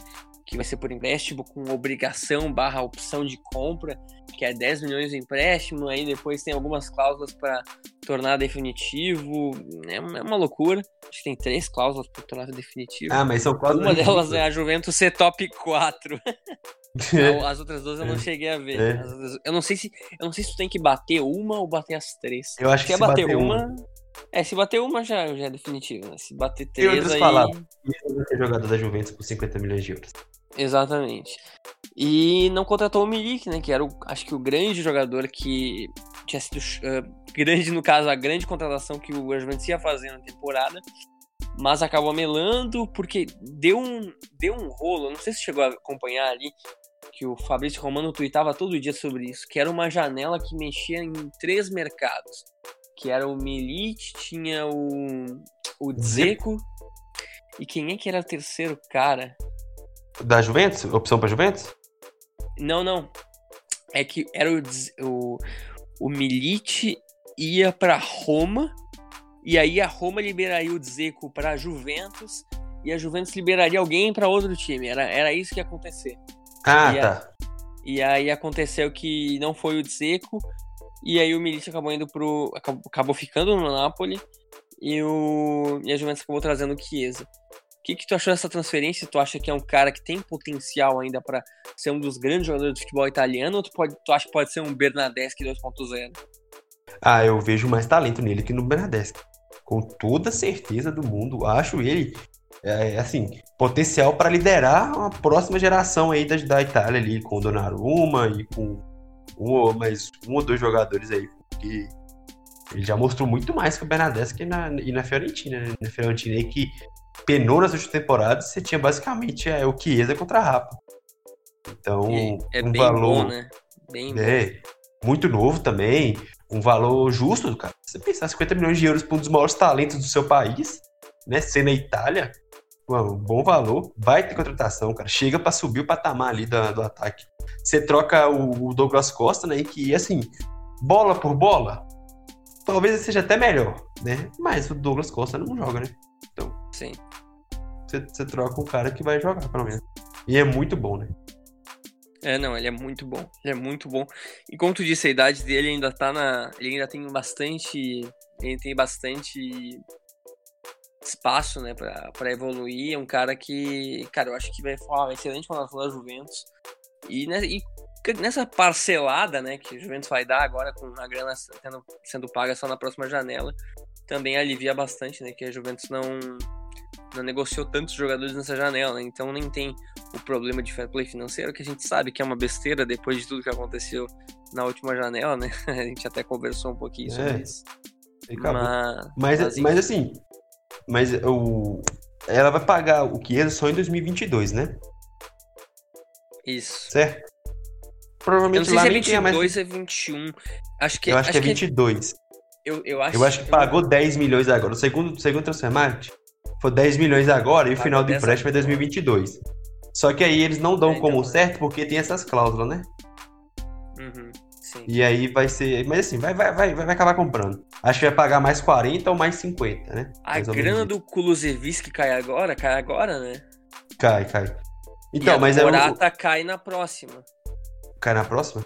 que vai ser por empréstimo com obrigação barra opção de compra, que é 10 milhões de empréstimo, aí depois tem algumas cláusulas para tornar definitivo, é uma loucura. Acho que tem três cláusulas para tornar definitivo. Ah, mas são cláusulas. Uma delas é a Juventus ser top 4. As outras duas eu não é. cheguei a ver. É. Eu não sei se eu não sei se tu tem que bater uma ou bater as três. Eu acho se que se bater, bater uma, uma, É, se bater uma já, já é definitivo, né? Se bater três aí. Palavras, ser jogador da Juventus por 50 milhões de euros. Exatamente. E não contratou o Milik, né? Que era, o, acho que, o grande jogador que tinha sido uh, grande, no caso, a grande contratação que o Juventus ia fazer na temporada, mas acabou melando porque deu um, deu um rolo, não sei se chegou a acompanhar ali, que o Fabrício Romano tweetava todo dia sobre isso, que era uma janela que mexia em três mercados, que era o Milit, tinha o, o Dzeko, e quem é que era o terceiro cara? Da Juventus? Opção para Juventus? Não, não. É que era o, o, o ia para Roma, e aí a Roma liberaria o Dzeko para Juventus, e a Juventus liberaria alguém para outro time. Era, era isso que ia acontecer. Ah, e tá. A, e aí aconteceu que não foi o Dzeko, e aí o Milit acabou indo pro. acabou, acabou ficando no Napoli, e, o, e a Juventus acabou trazendo o Chiesa. O que, que tu achou dessa transferência? Tu acha que é um cara que tem potencial ainda para ser um dos grandes jogadores de futebol italiano ou tu, pode, tu acha que pode ser um Bernadeschi 2.0? Ah, eu vejo mais talento nele que no Bernadeschi. Com toda certeza do mundo, acho ele é, assim, potencial para liderar uma próxima geração aí da, da Itália ali, com Donnarumma e com um, mais um ou dois jogadores aí, porque ele já mostrou muito mais que o Bernadeschi na, e na Fiorentina, né? Na Fiorentina aí que penou nas últimas temporadas, você tinha basicamente é, o Chiesa contra a Rapa. Então, é, um bem valor, bom, né? Bem é, bom. muito novo também, um valor justo, cara. Você pensar 50 milhões de euros para um dos maiores talentos do seu país, né? Sendo a Itália, um bom valor, vai ter contratação, cara. Chega para subir o patamar ali do, do ataque. Você troca o, o Douglas Costa, né? Que assim, bola por bola, talvez seja até melhor, né? Mas o Douglas Costa não joga, né? Então, sim você, troca um cara que vai jogar, pelo menos. E é muito bom, né? É, não, ele é muito bom. Ele é muito bom. E como tu disse, a idade dele ainda tá na. Ele ainda tem bastante. Ele tem bastante espaço, né, pra evoluir. É um cara que, cara, eu acho que vai falar excelente contratação da Juventus. E, né, e nessa parcelada, né, que a Juventus vai dar agora com a grana tendo, sendo paga só na próxima janela, também alivia bastante, né, que a Juventus não não negociou tantos jogadores nessa janela, né? então nem tem o problema de fair play financeiro, que a gente sabe que é uma besteira depois de tudo que aconteceu na última janela, né? A gente até conversou um pouquinho é. sobre isso. Mas, mas, mas, assim, mas o, ela vai pagar o Chiesa só em 2022, né? Isso. Certo? Provavelmente eu não sei lá se é 22 mais... é 21. Acho que, eu acho, acho que é 22. Que... Eu, eu acho, eu acho que pagou 10 milhões agora. O segundo, segundo transfermarket foi 10 milhões agora e o final do empréstimo é 2022. Só que aí eles não dão é, então, como certo porque tem essas cláusulas, né? Uhum, sim. E aí vai ser. Mas assim, vai, vai, vai, vai acabar comprando. Acho que vai pagar mais 40 ou mais 50, né? A grana do Kulusevski cai agora? Cai agora, né? Cai, cai. Então, e a mas do Morata é cai na próxima. Cai na próxima?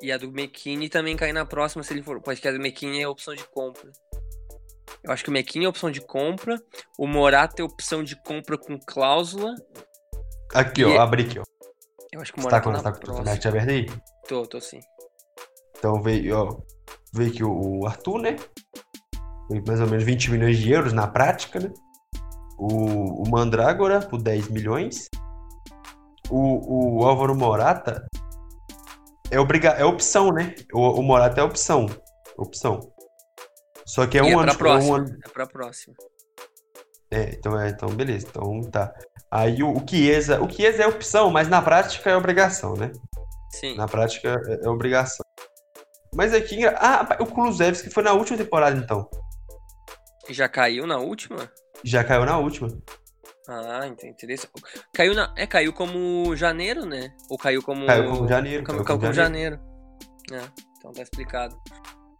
E a do McKinney também cai na próxima se ele for. Pode que a do McKinney é opção de compra. Eu acho que o Mequinha é opção de compra, o Morata é opção de compra com cláusula. Aqui, ó, abri aqui, ó. Eu acho que o Morata tá, tá, tá com a aberta aí? Tô, tô sim. Então veio, ó, veio aqui o Arthur, né? mais ou menos 20 milhões de euros na prática, né? O, o Mandrágora por 10 milhões. O, o Álvaro Morata é, obriga é opção, né? O, o Morata é opção. Opção. Só que é um é ano. Pra próxima, é, um ano... é pra próxima. É, então, é, então beleza. Então tá. Aí o, o Chiesa. O Chiesa é opção, mas na prática é obrigação, né? Sim. Na prática é, é obrigação. Mas aqui. Ah, o Kulusevski foi na última temporada, então. Já caiu na última? Já caiu na última. Ah, entendi. Caiu na. É, caiu como janeiro, né? Ou caiu como. Caiu como janeiro. Caiu, caiu como, janeiro. janeiro. É, então tá explicado.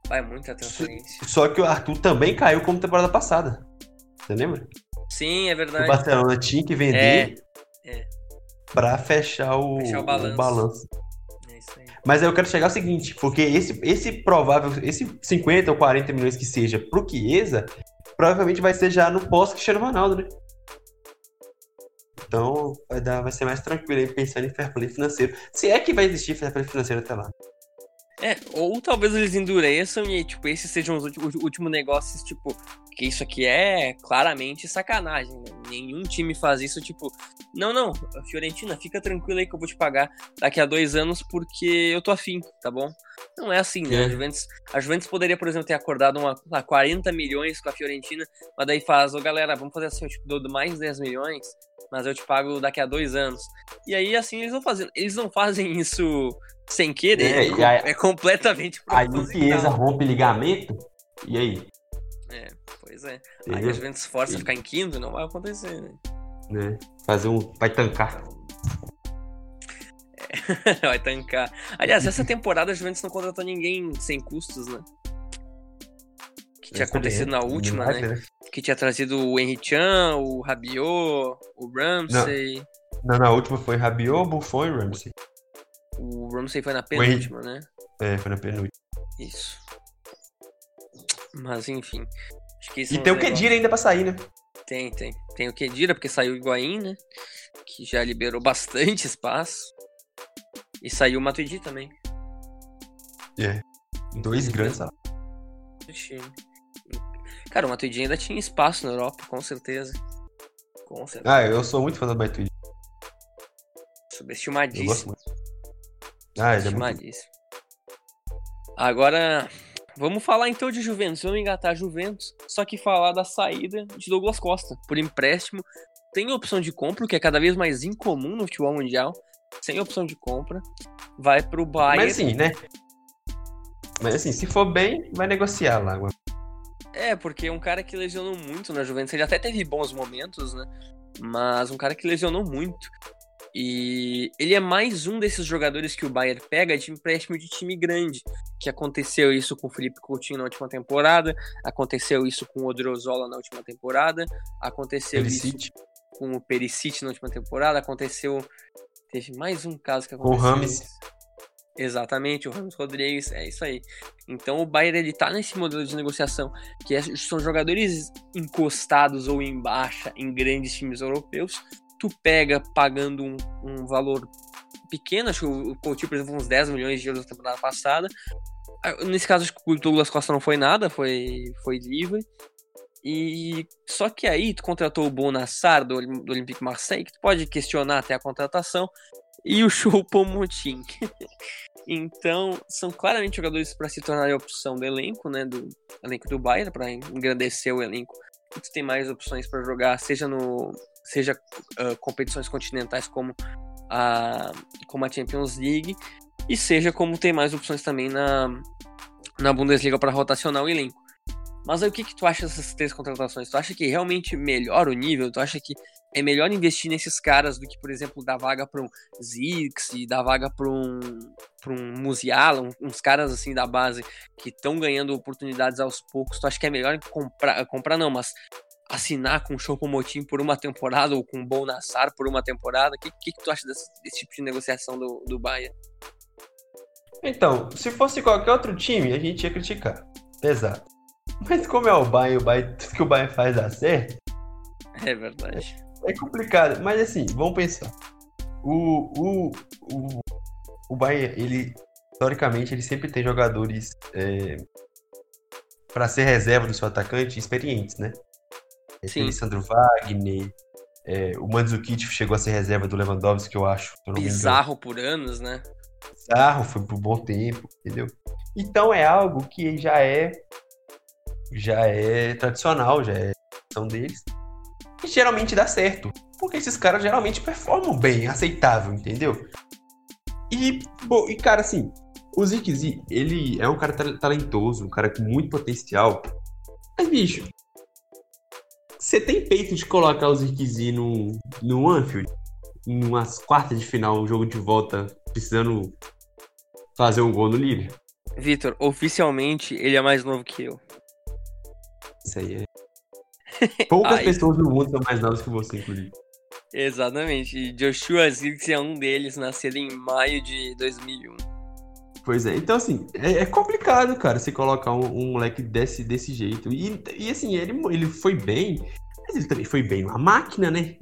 Vai muita transferência. Só que o Arthur também caiu como temporada passada. Você lembra? Sim, é verdade. O Barcelona tinha que vender é, é. pra fechar o, fechar o balanço. O balanço. Mas eu quero chegar ao seguinte, porque esse, esse provável, esse 50 ou 40 milhões que seja pro Chiesa, provavelmente vai ser já no pós-Cristiano Ronaldo, né? Então vai, dar, vai ser mais tranquilo aí pensando em fair play financeiro. Se é que vai existir fair play financeiro até lá. É, ou talvez eles endureçam e, tipo, esses sejam os últimos negócios, tipo, Porque isso aqui é claramente sacanagem, né? Nenhum time faz isso, tipo, não, não, Fiorentina, fica tranquilo aí que eu vou te pagar daqui a dois anos porque eu tô afim, tá bom? Não é assim, né? É. A, Juventus, a Juventus poderia, por exemplo, ter acordado uma, uma 40 milhões com a Fiorentina, mas daí faz, ô galera, vamos fazer assim, eu te dou mais 10 milhões, mas eu te pago daqui a dois anos. E aí, assim, eles vão fazendo. Eles não fazem isso sem querer, é, é, é completamente o Chiesa rompe ligamento, e aí? É, pois é. Entendeu? Aí a Juventus força a ficar em quinto, não vai acontecer, né? né? Fazer um. Vai tancar. É, vai tancar. Aliás, essa temporada a Juventus não contratou ninguém sem custos, né? Que tinha acontecido na última, né? né? Que tinha trazido o Henry Chan, o Rabiot, o Ramsey. Não, não na última foi Rabiot, Buffon e Ramsey. O Ramsey foi na penúltima, né? É, foi na penúltima. Isso. Mas enfim. e tem o Kedira ainda pra sair, né? Tem, tem. Tem o Kedira, porque saiu o Higuaín, né? Que já liberou bastante espaço. E saiu o Matuidi também. É. Dois grandes Cara, o Matuidi ainda tinha espaço na Europa, com certeza. Com certeza. Ah, eu sou muito fã do Matuidi. Subestimadíssimo. Ah, ele é muito... Agora, Vamos falar então de Juventus. Vamos engatar Juventus, só que falar da saída de Douglas Costa por empréstimo. Tem opção de compra, que é cada vez mais incomum no futebol mundial. Sem opção de compra, vai pro Bayern. Mas assim, né? Mas assim, se for bem, vai negociar lá. É, porque é um cara que lesionou muito na Juventus. Ele até teve bons momentos, né? Mas um cara que lesionou muito. E ele é mais um desses jogadores que o Bayern pega de empréstimo de time grande. Que aconteceu isso com o Felipe Coutinho na última temporada, aconteceu isso com o Odriozola na última temporada, aconteceu Perisic. isso com o Perisic na última temporada, aconteceu... Teve mais um caso que aconteceu. O Rames. Exatamente, o Ramos Rodrigues, é isso aí. Então o Bayern ele tá nesse modelo de negociação que é, são jogadores encostados ou em baixa em grandes times europeus tu pega pagando um, um valor pequeno, acho que o Coutinho, por exemplo, uns 10 milhões de euros na temporada passada. Ah, nesse caso, acho que o Douglas Costa não foi nada, foi, foi livre. E só que aí tu contratou o Bonassar do, do Olympique Marseille, que tu pode questionar até a contratação, e o Choupo-Moting. então, são claramente jogadores para se tornar a opção do elenco, né, do elenco do Bayern, para engrandecer o elenco. E tu tem mais opções para jogar, seja no seja uh, competições continentais como a, como a Champions League, e seja como tem mais opções também na, na Bundesliga para rotacionar o elenco. Mas aí o que, que tu acha dessas três contratações? Tu acha que realmente melhora o nível? Tu acha que é melhor investir nesses caras do que, por exemplo, dar vaga para um Zix e dar vaga para um, pra um Musiala, uns caras assim da base que estão ganhando oportunidades aos poucos? Tu acha que é melhor comprar, comprar não, mas assinar com o Choupo-Moting por uma temporada ou com o Bol Nassar por uma temporada? O que, que, que, tu acha desse, desse, tipo de negociação do, do Bayern? Então, se fosse qualquer outro time, a gente ia criticar. Exato. Mas como é o Bayern, o Bayern tudo que o Bayern faz dá certo. É verdade. É, é complicado, mas assim, vamos pensar. O, o, o, o Bayern, ele, historicamente, ele sempre tem jogadores é, para ser reserva do seu atacante experientes, né? Sim. Alessandro Wagner, é, o Mandzukic chegou a ser reserva do Lewandowski, que eu acho. Bizarro por anos, né? Bizarro, foi por um bom tempo, entendeu? Então é algo que já é já é tradicional, já é são deles. E geralmente dá certo. Porque esses caras geralmente performam bem, aceitável, entendeu? E, bom, e cara, assim, o Zirkzee, ele é um cara talentoso, um cara com muito potencial. Mas, bicho, você tem peito de colocar o Zirkzee no, no Anfield? Numas quartas de final, um jogo de volta, precisando fazer um gol no Lille? Vitor, oficialmente ele é mais novo que eu. Isso aí é. Poucas pessoas no mundo são mais novas que você, inclusive. Exatamente. Joshua Zirkzee é um deles, nascido em maio de 2001. Pois é, então assim, é, é complicado, cara, você colocar um, um, moleque desse, desse jeito. E, e assim, ele, ele foi bem, mas ele também foi bem numa máquina, né?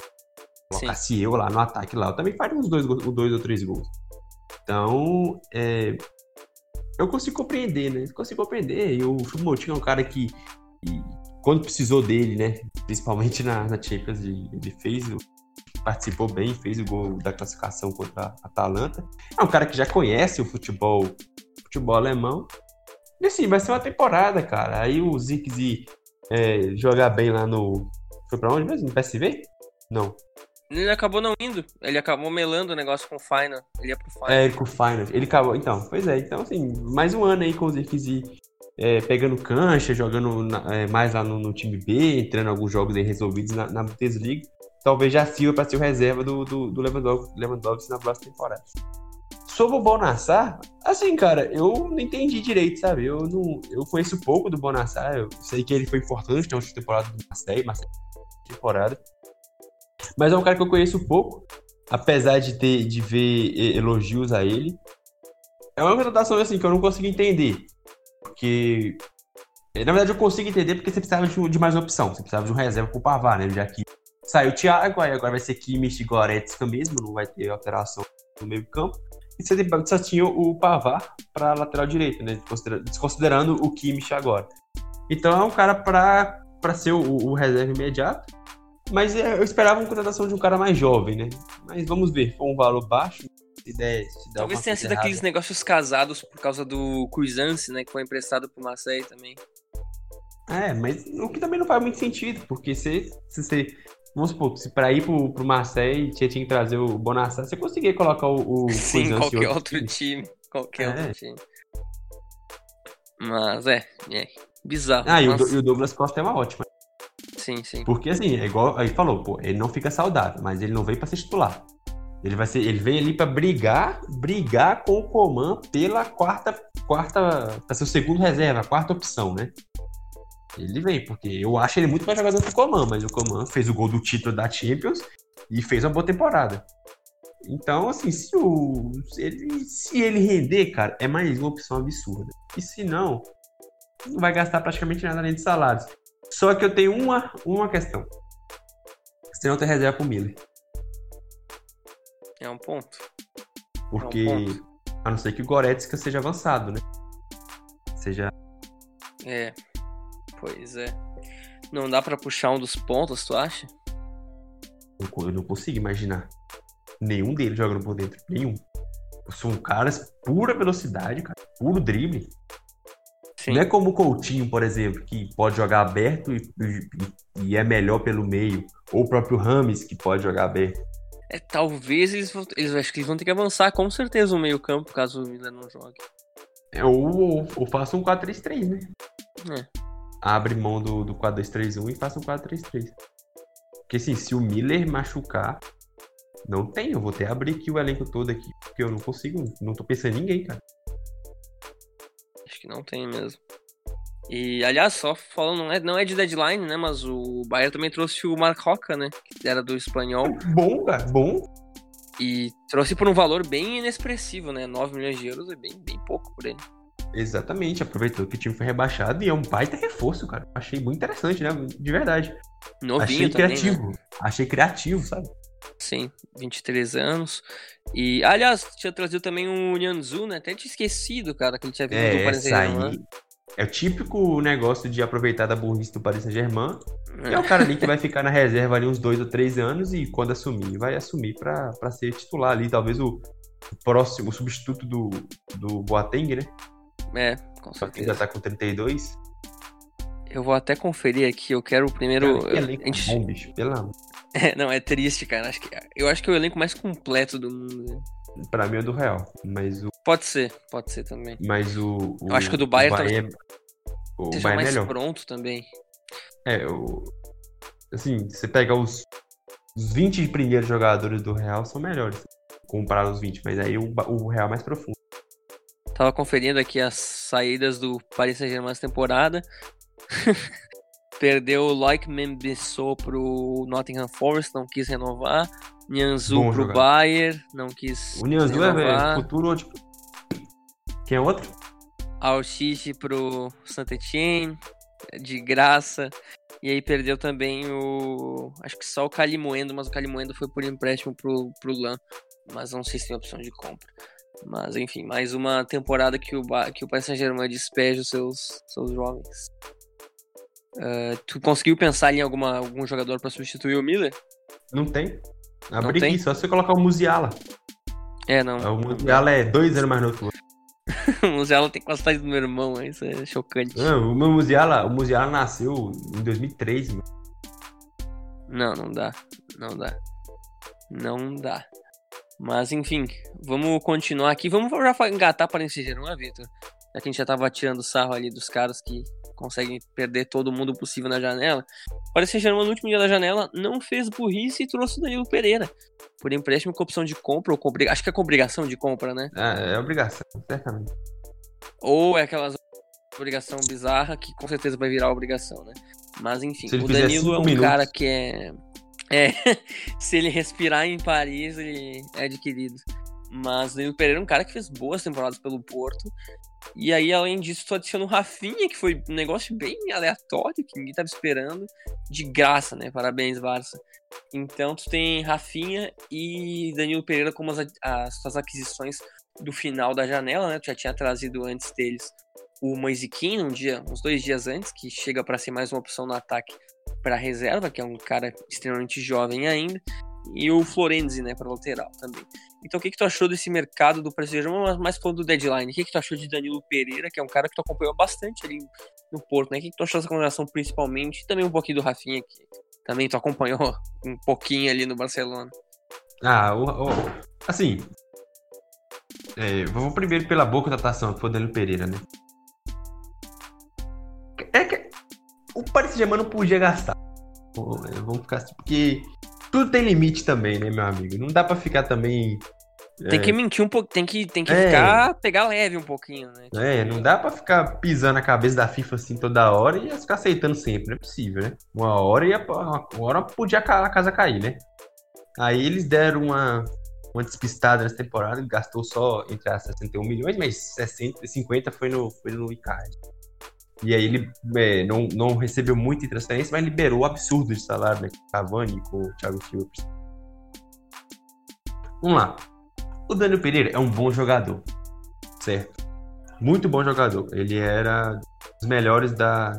Colocasse eu lá no ataque lá, eu também faria uns dois, dois ou três gols. Então, é, eu consigo compreender, né? Consigo compreender. E o Chumotinho é um cara que, que quando precisou dele, né? Principalmente na, na Champions, ele, ele fez, participou bem, fez o gol da classificação contra a Atalanta. É um cara que já conhece o futebol, futebol alemão. E assim, vai ser uma temporada, cara. Aí o Zirkzee é, jogar bem lá no. Foi pra onde mesmo? No PSV? Não. Ele acabou não indo. Ele acabou melando o negócio com o Final. Ele ia pro Final. É, com o Final. Ele acabou. Então, pois é. Então, assim, mais um ano aí com o Zirkzee é, pegando cancha, jogando na, é, mais lá no, no, time B, entrando alguns jogos aí resolvidos na, na Bundesliga. Talvez já sirva para ser o reserva do, do, do Lewandowski, na próxima temporada. Sobre o Bonassar, assim, cara, eu não entendi direito, sabe? Eu não, eu conheço pouco do Bonassar, eu sei que ele foi importante na última temporada do Marseille, Marseille temporada. Mas é um cara que eu conheço pouco, apesar de ter de ver elogios a ele. É uma contratação assim que eu não consigo entender, porque na verdade eu consigo entender porque você precisava de, de mais opção, você precisava de um reserva pro Pavar, né? Já que saiu o Thiago, aí agora vai ser Kimmich e Goretzka mesmo, não vai ter alteração no meio campo. E você só tinha o Pavar para lateral direito, né? Desconsiderando o Kimmich agora. Então é um cara para ser o, o, reserva imediato. Mas é, eu esperava uma contratação de um cara mais jovem, né? Mas vamos ver, foi um valor baixo. Se der, se der Talvez tenha sido errada. aqueles negócios casados por causa do Cuisance, né? Que foi emprestado pro Marseille também. É, mas o que também não faz muito sentido, porque se, se você Vamos supor, se para ir pro, pro Marseille você tinha que trazer o Bonassar, você conseguia colocar o. o Sim, qualquer outro time. time. Qualquer é. outro time. Mas é, é bizarro. Ah, e o, e o, Douglas Costa é uma ótima. Sim, sim. Porque assim, é igual. Aí falou, pô, ele não fica saudável, mas ele não veio para ser titular. Ele vai ser, ele vem ali para brigar, brigar com o Coman pela quarta, quarta, para ser o segundo reserva, a quarta opção, né? Ele vem, porque eu acho ele muito mais jogador que o Coman, mas o Coman fez o gol do título da Champions e fez uma boa temporada. Então, assim, se, o, se, ele, se ele render, cara, é mais uma opção absurda. E se não, não vai gastar praticamente nada além de salários. Só que eu tenho uma, uma questão. Você não tem reserva pro Miller. É um ponto. Porque, é um ponto. a não ser que o Goretzka seja avançado, né? Seja. É. Pois é. Não dá para puxar um dos pontos, tu acha? Eu não consigo imaginar nenhum deles jogando por dentro. Nenhum. São caras pura velocidade, cara. Puro drible. Sim. Não é como o Coutinho, por exemplo, que pode jogar aberto e, e, e, é melhor pelo meio. Ou o próprio Rames, que pode jogar aberto. É, talvez eles, eles acho que eles vão ter que avançar com certeza no meio campo, caso o Milan não jogue. É, ou, ou, ou faça um 4-3-3, né? É abre mão do, do 4-2-3-1 e faça um 4-3-3. Porque assim, se o Miller machucar, não tem. Eu vou ter que abrir aqui o elenco todo aqui. Porque eu não consigo, não tô pensando em ninguém, cara. Acho que não tem mesmo. E, aliás, só falando, não é, não é de deadline, né? Mas o Bayern também trouxe o Mark Roca, né? Que era do espanhol. Bom, cara, bom. E trouxe por um valor bem inexpressivo, né? 9 milhões de euros é bem, bem pouco por ele. Exatamente, aproveitou que o time foi rebaixado e é um baita reforço, cara. Achei muito interessante, né? De verdade. Novinho Achei também, criativo. Né? Achei criativo, sabe? Sim, 23 anos. E, aliás, tinha trazido também o Nyanzu, né? Até tinha esquecido, cara, que ele tinha vindo é, do Paris Saint-Germain. É o típico negócio de aproveitar da burrice do Paris Saint-Germain. É. é o cara ali que vai ficar na reserva ali uns dois ou três anos e quando assumir, vai assumir para ser titular ali. Talvez o, o próximo, o substituto do, do Boateng, né? É, com certeza. Quem já tá com 32. Eu vou até conferir aqui, eu quero o primeiro. Cara, que elenco a gente... bom, bicho, pelo amor. É, não, é triste, cara. Acho que, eu acho que é o elenco mais completo do mundo. Né? Pra mim é do Real, mas o. Pode ser, pode ser também. Mas o. o eu acho que o do Bayern, o Bayern tá... o Bayern é mais melhor. pronto também. É, o. Assim, você pega os, os 20 primeiros jogadores do Real são melhores. Comparar os 20, mas aí o, o Real é mais profundo. Tava conferindo aqui as saídas do Paris Saint-Germain essa temporada. Perdeu o Loic Membisso pro Nottingham Forest, não quis renovar. Nianzu Bom pro jogador. Bayern, não quis O Nianzu é, é futuro outro. Quem é outro? Alchiche pro Saint-Etienne, de graça. E aí perdeu também o... Acho que só o Calimoendo, mas o Calimoendo foi por empréstimo pro, pro Lan. Mas não sei se tem opção de compra. Mas enfim, mais uma temporada que o, que o Paris Saint-Germain despeja os seus, seus jovens. Uh, tu conseguiu pensar em alguma, algum jogador para substituir o Miller? Não tem. Abri aqui, só você colocar o Musiala. É, não. O Musiala é dois anos mais novo que o o Musiala tem quase idade do meu irmão, isso é chocante. Não, o meu Musiala, o Musiala nasceu em 2003, mano. Não, não dá. Não dá. Não dá. Mas enfim, vamos continuar aqui. Vamos já engatar para esse Gerona, Vitor. Já que a gente já tava tirando sarro ali dos caras que conseguem perder todo mundo possível na janela. Paris Saint-Germain no último dia da janela não fez burrice e trouxe o Danilo Pereira. Por empréstimo com opção de compra ou com Acho que é com obrigação de compra, né? É, é obrigação, certamente. Ou é aquela obrigação bizarra que com certeza vai virar obrigação, né? Mas enfim, o Danilo é um minutos. cara que é. É, se ele respirar em Paris, ele é adquirido. Mas o Danilo Pereira é um cara que fez boas temporadas pelo Porto e aí, além disso, tu adiciona o Rafinha, que foi um negócio bem aleatório, que ninguém tava esperando, de graça, né? Parabéns, Barça. Então, tu tem Rafinha e Danilo Pereira como as, as suas aquisições do final da janela, né? Tu já tinha trazido antes deles o Moisiquinho, um dia, uns dois dias antes, que chega para ser mais uma opção no ataque para reserva, que é um cara extremamente jovem ainda e o Florenzi, né, para lateral também. Então, o que, que tu achou desse mercado do Paris Saint-Germain, mais falando do deadline? O que, que tu achou de Danilo Pereira, que é um cara que tu acompanhou bastante ali no Porto, né? O que, que tu achou dessa combinação principalmente? E também um pouquinho do Rafinha, que também tu acompanhou um pouquinho ali no Barcelona. Ah, o, o assim. É, vamos primeiro pela boa contratação, que foi o Danilo Pereira, né? Paris Saint-Germain não podia gastar. Vamos ficar assim, porque tudo tem limite também, né, meu amigo? Não dá para ficar também. Tem é... que mentir um pouco, tem que, tem que é... ficar, pegar leve um pouquinho, né? Tipo... É, não dá para ficar pisando a cabeça da FIFA assim toda hora e ficar aceitando sempre, não é possível, né? Uma hora ia, uma hora podia a casa cair, né? Aí eles deram uma, uma despistada nessa temporada, gastou só entre as 61 milhões, mas 60, 50 foi no, foi no Icardi. E aí ele é, não, não recebeu muito transferência, mas liberou absurdo de salário, né? Com Cavani, com o Thiago Silva. Vamos lá. O Daniel Pereira é um bom jogador, certo? Muito bom jogador. Ele era dos melhores da,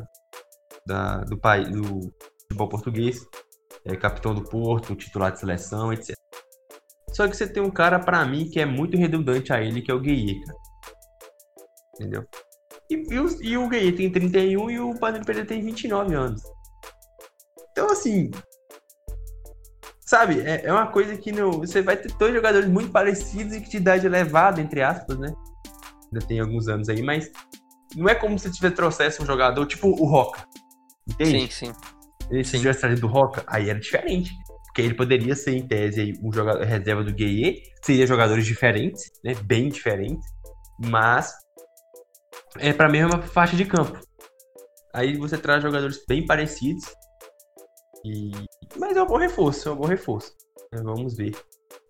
da, do país, do futebol português. É capitão do Porto, titular de seleção, etc. Só que você tem um cara, para mim, que é muito redundante a ele, que é o Gueye. Entendeu? E, e, o, e o Gay tem 31 e o Padre Pereira tem 29 anos. Então, assim. Sabe, é, é uma coisa que não, você vai ter dois jogadores muito parecidos e que de idade elevada, entre aspas, né? Ainda tem alguns anos aí, mas não é como se você trouxesse um jogador tipo o Roca. Entende? Sim, sim. Ele se tivesse trazido o Roca, aí era diferente. Porque ele poderia ser, em tese, um jogador reserva do Gueye, seria jogadores diferentes, né? Bem diferentes. Mas é para a mesma faixa de campo. Aí você traz jogadores bem parecidos. E... Mas é um bom reforço, é um bom reforço. É, vamos ver.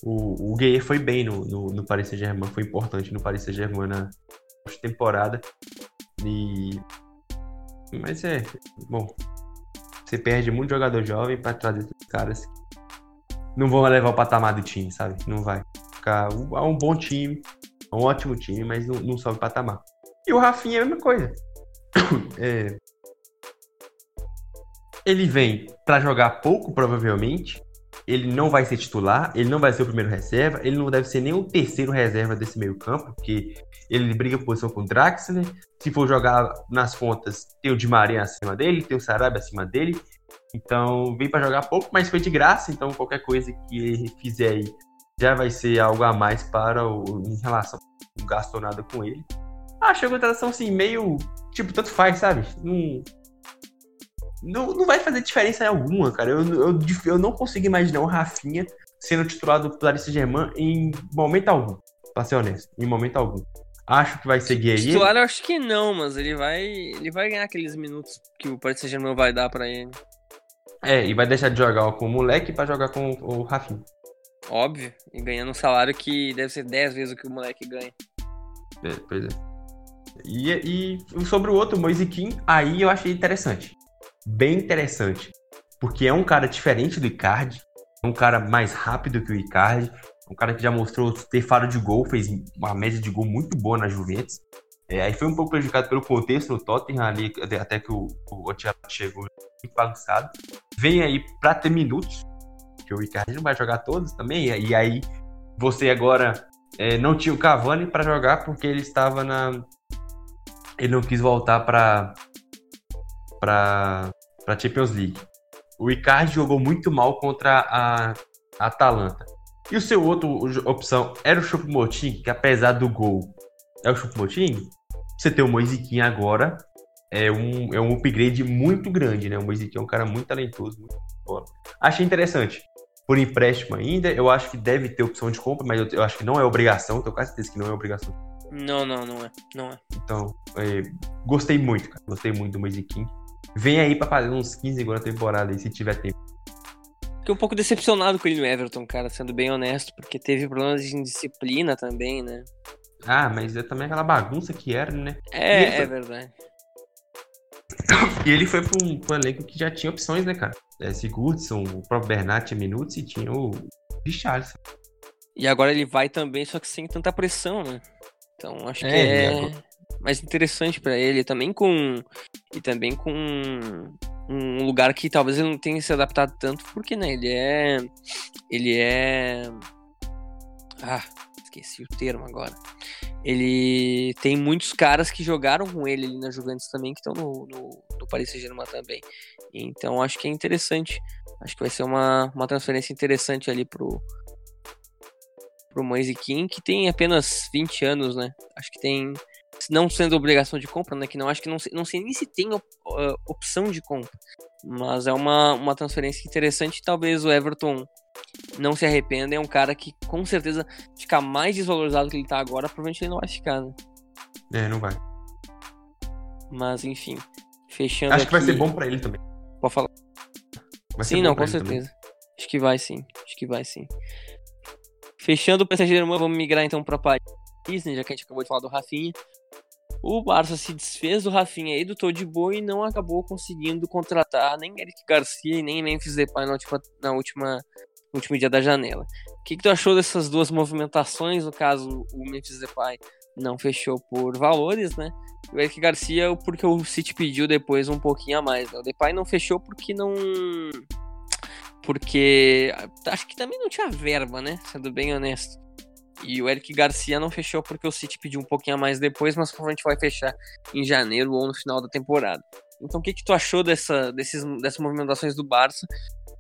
O, o Gueye foi bem no, no, no Paris Saint-Germain, foi importante no Paris Saint-Germain na temporada. E... Mas é, bom. Você perde muito jogador jovem para trazer esses caras. Não vão levar o patamar do time, sabe? Não vai. Ficar um, é um bom time, um ótimo time, mas não, não sobe o patamar. E o Rafinha é a mesma coisa. É... Ele vem para jogar pouco, provavelmente. Ele não vai ser titular, ele não vai ser o primeiro reserva, ele não deve ser nem o terceiro reserva desse meio-campo, porque ele briga por posição com o Draxler. Se for jogar nas contas, tem o Di Maria acima dele, tem o Sarabia acima dele. Então, vem para jogar pouco, mas foi de graça, então qualquer coisa que ele fizer aí já vai ser algo a mais para o em relação não gastou nada com ele. Achei a contratação assim, meio. Tipo, tanto faz, sabe? Não, não, não vai fazer diferença alguma, cara. Eu, eu, eu não consigo imaginar o Rafinha sendo titular do Paris Saint-Germain em momento algum. Pra ser honesto, em momento algum. Acho que vai ser gay. Titular eu acho que não, mas ele vai, ele vai ganhar aqueles minutos que o Paris Saint-Germain vai dar para ele. É, e vai deixar de jogar com o moleque para jogar com o Rafinha. Óbvio, e ganhando um salário que deve ser 10 vezes o que o moleque ganha. É, pois é. E, e sobre o outro, Moise Kim, aí eu achei interessante. Bem interessante. Porque é um cara diferente do Icardi. É um cara mais rápido que o Icardi. Um cara que já mostrou ter faro de gol, fez uma média de gol muito boa na Juventus. É, aí foi um pouco prejudicado pelo contexto no Tottenham ali, até que o, o Ancelotti chegou muito bagunçado. Vem aí para ter minutos, que o Ricardo não vai jogar todos também, e aí você agora é, não tinha o Cavani para jogar porque ele estava na. Ele não quis voltar para para Champions League. O Icardi jogou muito mal contra a, a Atalanta. E o seu outro opção era o Choupo-Moting, que apesar do gol é o Choupo-Moting, você ter o Moisiquinho agora é um, é um upgrade muito grande, né? O Moisiquinho é um cara muito talentoso, muito bom. Achei interessante. Por empréstimo ainda, eu acho que deve ter opção de compra, mas eu, eu acho que não é obrigação, tenho quase certeza que não é obrigação. Não, não, não é. Não é. Então, é, gostei muito, cara. Gostei muito do Moisiquinho. Vem aí pra fazer uns 15 gols na temporada aí, se tiver tempo. Fiquei um pouco decepcionado com ele no Everton, cara, sendo bem honesto, porque teve problemas de indisciplina também, né? Ah, mas é também aquela bagunça que era, né? É, é verdade. E ele foi pra um, pra um, elenco que já tinha opções, né, cara? É, Sigurdsson, o próprio Bernat tinha minutos e tinha o Richarlison. E agora ele vai também, só que sem tanta pressão, né? Então acho é, que é, é mais interessante para ele. Também com e também com um lugar que talvez ele não tenha se adaptado tanto porque né ele é ele é ah esqueci o termo agora. Ele tem muitos caras que jogaram com ele ali na Juventus também que estão no, no, no Paris Saint-Germain também. Então acho que é interessante. Acho que vai ser uma, uma transferência interessante ali pro pro Moise King que tem apenas 20 anos né acho que tem não sendo obrigação de compra, né? Que não acho que não, não sei nem se tem op, uh, opção de compra. Mas é uma, uma transferência interessante. Talvez o Everton não se arrependa. É um cara que com certeza fica mais desvalorizado que ele tá agora. Provavelmente ele não vai ficar, né? É, não vai. Mas enfim. Fechando. Acho aqui... que vai ser bom para ele também. Pode falar. Vai sim, não, com certeza. Também. Acho que vai sim. Acho que vai sim. Fechando o PSG Germain, vamos migrar então para Paris, né, já que a gente acabou de falar do Rafinha. O Barça se desfez do Rafinha e do Todibo e não acabou conseguindo contratar nem Eric Garcia e nem Memphis Depay na última, na última, no último dia da janela. O que, que tu achou dessas duas movimentações? No caso, o Memphis Depay não fechou por valores, né? O Eric Garcia, porque o City pediu depois um pouquinho a mais. Né? O Depay não fechou porque não. Porque acho que também não tinha verba, né? Sendo bem honesto. E o Eric Garcia não fechou porque o City pediu um pouquinho a mais depois, mas provavelmente vai fechar em janeiro ou no final da temporada. Então o que, que tu achou dessa, desses, dessas movimentações do Barça?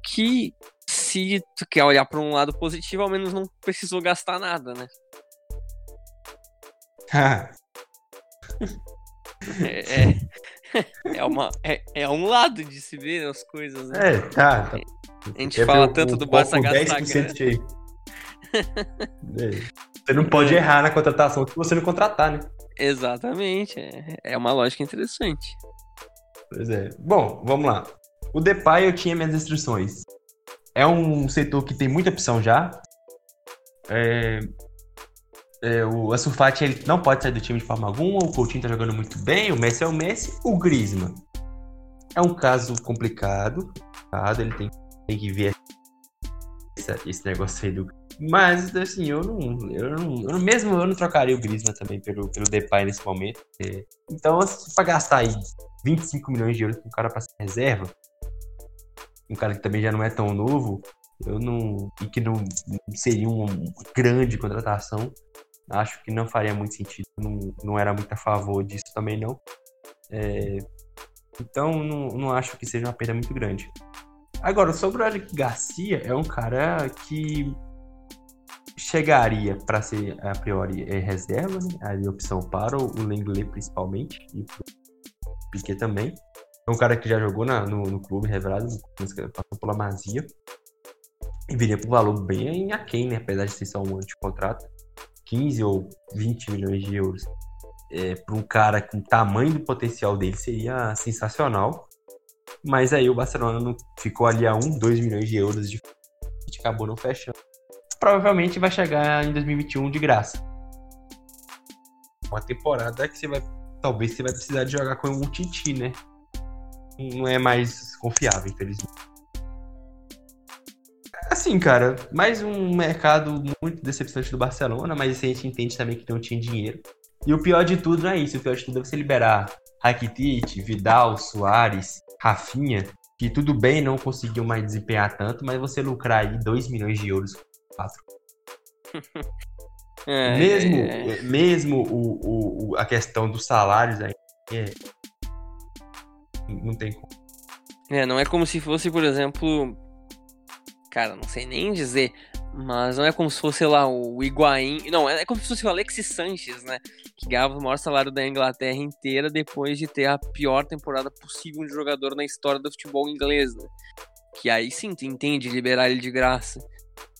Que se tu quer olhar para um lado positivo, ao menos não precisou gastar nada, né? é, é, é, uma, é, é um lado de se ver as coisas, né? É, tá. tá. A gente fala tanto do Barça gastar grana. você não pode errar na contratação se você não contratar, né? Exatamente. É, é uma lógica interessante. Pois é. Bom, vamos lá. O Depay eu tinha minhas restrições. É um setor que tem muita opção já. É, é, o Ansu ele não pode sair do time de forma alguma. O Coutinho tá jogando muito bem. O Messi é o Messi. O Griezmann é um caso complicado. Ele tem, tem que ver esse, esse negócio aí do mas, assim, eu não, eu não, eu Mesmo eu não trocaria o Griezmann também pelo, pelo Depay nesse momento. É, então, se pra gastar aí 25 milhões de euros com um cara pra ser reserva, um cara que também já não é tão novo, eu não. E que não, seria uma grande contratação, acho que não faria muito sentido. Não, não era muito a favor disso também, não. É, então, não, não acho que seja uma perda muito grande. Agora, sobre o Eric Garcia, é um cara que chegaria para ser a priori é, reserva, né? a opção para o Lenglet principalmente e o Piquet também. É um cara que já jogou na, no, no, clube revelado, passou pela Mazia e viria por um valor bem aquém, né? apesar de ser só um ano de contrato, 15 ou 20 milhões de euros. É, para um cara com o tamanho do potencial dele seria sensacional. Mas aí o Barcelona não ficou ali a 1, 2 milhões de euros de acabou não fechando provavelmente vai chegar em 2021 de graça. Uma temporada que você vai. Talvez você vai precisar de jogar com um Titi, né? Não é mais confiável, infelizmente. Assim, cara, mais um mercado muito decepcionante do Barcelona, mas a gente entende também que não tinha dinheiro. E o pior de tudo não é isso. O pior de tudo é você liberar Rakitic, Vidal, Soares, Rafinha, que tudo bem não conseguiu mais desempenhar tanto, mas você lucrar aí 2 milhões de euros quatro. É, mesmo é, é. mesmo o, o, a questão dos salários aí, é, não tem como. É, não é como se fosse, por exemplo, cara, não sei nem dizer, mas não é como se fosse lá o Higuaín, não, é como se fosse o Alexis Sanches, né, que ganhava o maior salário da Inglaterra inteira depois de ter a pior temporada possível de jogador na história do futebol inglês, né? Que aí sim, tu entende liberar ele de graça.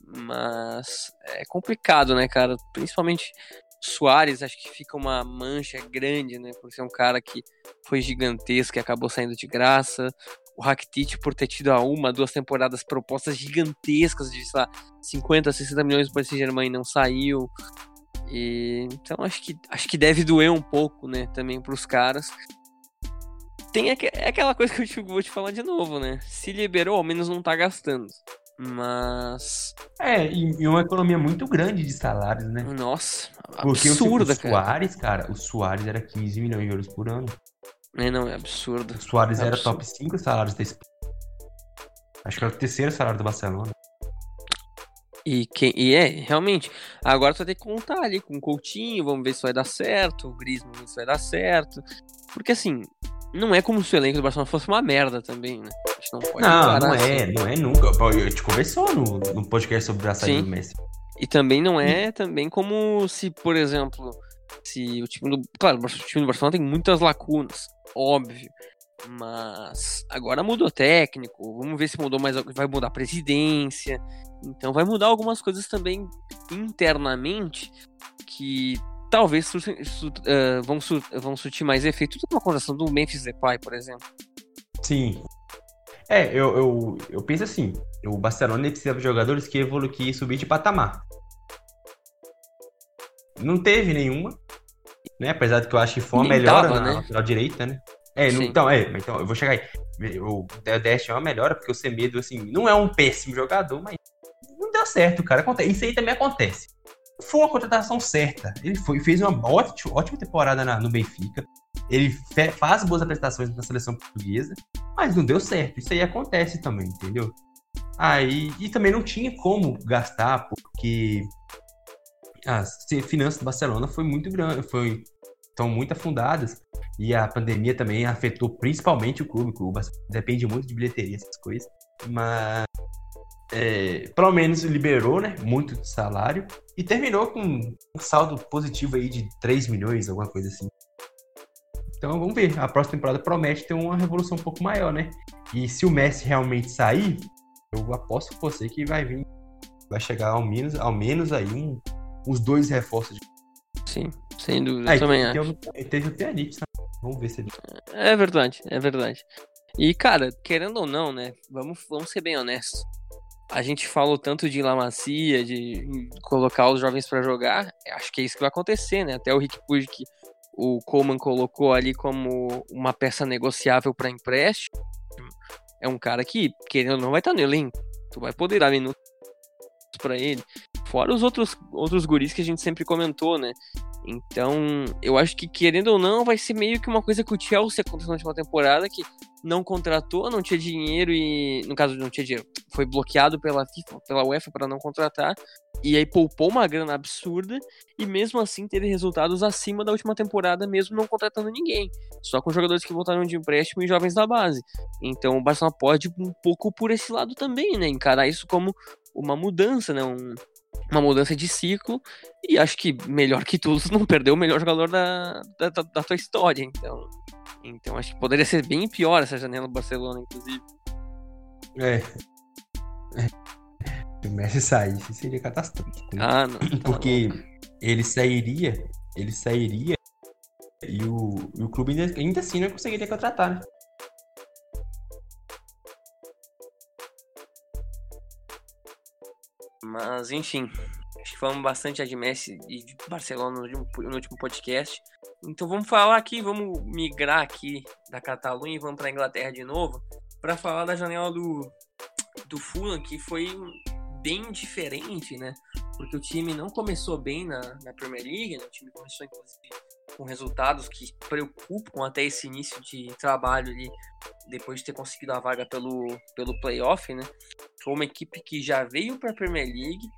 Mas é complicado, né, cara? Principalmente Soares, acho que fica uma mancha grande, né? Por ser um cara que foi gigantesco e acabou saindo de graça. O Rakitic por ter tido a uma, duas temporadas propostas gigantescas de, sei lá, 50, 60 milhões para esse Germain não saiu. E, então acho que, acho que deve doer um pouco, né, também para os caras. Tem aqu é aquela coisa que eu te, vou te falar de novo, né? Se liberou, ao menos não tá gastando. Mas. É, e, uma economia muito grande de salários, né? Nossa, Porque absurda, o, o Soares, cara. cara, o Soares era 15 milhões de euros por ano. É, não, é absurdo. O Soares é era absurdo. top 5 salários da Espanha. Acho que era o terceiro salário do Barcelona. E, quem, e é, realmente, agora tu vai ter que contar ali com o Coutinho, vamos ver se vai dar certo, o Griezmann, vamos ver se vai dar certo. Porque assim, não é como se o elenco do Barcelona fosse uma merda também, né? A gente não pode Não, não é, assim. não é nunca. A gente conversou no, no podcast sobre a saída do Messi. E também não é também como se, por exemplo, se o time do. Claro, o time do Barcelona tem muitas lacunas, óbvio. Mas agora mudou técnico, vamos ver se mudou mais. Vai mudar a presidência. Então vai mudar algumas coisas também internamente que talvez su, su, uh, vão, su, vão surtir mais efeito do que uma contratação do Memphis Depay, por exemplo. Sim. É, eu, eu, eu penso assim, o Barcelona precisa de jogadores que evoluem, que subir de patamar. Não teve nenhuma, né? Apesar de que eu acho que foi uma melhora tava, na né? lateral direita, né? É, não, então, é, então, eu vou chegar aí. O Dest é uma melhora, porque o Semedo, assim, não é um péssimo jogador, mas não deu certo, cara. Isso aí também acontece foi uma contratação certa. Ele foi, fez uma ótima, ótima temporada na, no Benfica. Ele fe, faz boas apresentações na seleção portuguesa, mas não deu certo. Isso aí acontece também, entendeu? Aí, e também não tinha como gastar, porque as finanças do Barcelona foi muito grande, foi estão muito afundadas e a pandemia também afetou principalmente o clube, o depende muito de bilheteria essas coisas, mas é, pelo menos liberou, né, muito de salário e terminou com um saldo positivo aí de 3 milhões, alguma coisa assim. Então vamos ver, a próxima temporada promete ter uma revolução um pouco maior, né? E se o Messi realmente sair, eu aposto com você que vai vir, vai chegar ao menos, ao menos aí um, uns dois reforços. De... Sim, sem dúvida, aí, também acho. Teve o Pjanic, né? vamos ver se ele... É verdade, é verdade. E, cara, querendo ou não, né? Vamos, vamos ser bem honestos a gente falou tanto de La Macia, de colocar os jovens para jogar, acho que é isso que vai acontecer, né? Até o Rick Puig que o Coleman colocou ali como uma peça negociável para empréstimo, é um cara que, querendo ou não, vai estar no elenco. Tu vai poder dar minutos para ele. Fora os outros, outros guris que a gente sempre comentou, né? Então, eu acho que, querendo ou não, vai ser meio que uma coisa que o Chelsea aconteceu na última temporada, que não contratou, não tinha dinheiro e, no caso, não tinha dinheiro, foi bloqueado pela FIFA, pela UEFA para não contratar, e aí poupou uma grana absurda, e mesmo assim teve resultados acima da última temporada, mesmo não contratando ninguém, só com jogadores que voltaram de empréstimo e jovens da base. Então o Barcelona pode um pouco por esse lado também, né? Encarar isso como uma mudança, né? Um, uma mudança de ciclo e acho que melhor que tudo não perdeu o melhor jogador da, da, da, tua história então. Então acho que poderia ser bem pior essa janela do Barcelona inclusive. É, se o Messi saísse seria catastrófico né? ah não tá porque ele sairia ele sairia e o, e o clube ainda, ainda assim não conseguiria contratar né? Mas, enfim, acho que falamos bastante de Messi e de Barcelona no último podcast. Então vamos falar aqui, vamos migrar aqui da Catalunha e vamos para a Inglaterra de novo para falar da janela do, do Fulham, que foi bem diferente, né? porque o time não começou bem na, na Premier League, né? o time começou inclusive com resultados que preocupam até esse início de trabalho ali, depois de ter conseguido a vaga pelo, pelo playoff, né? Foi uma equipe que já veio para a Premier League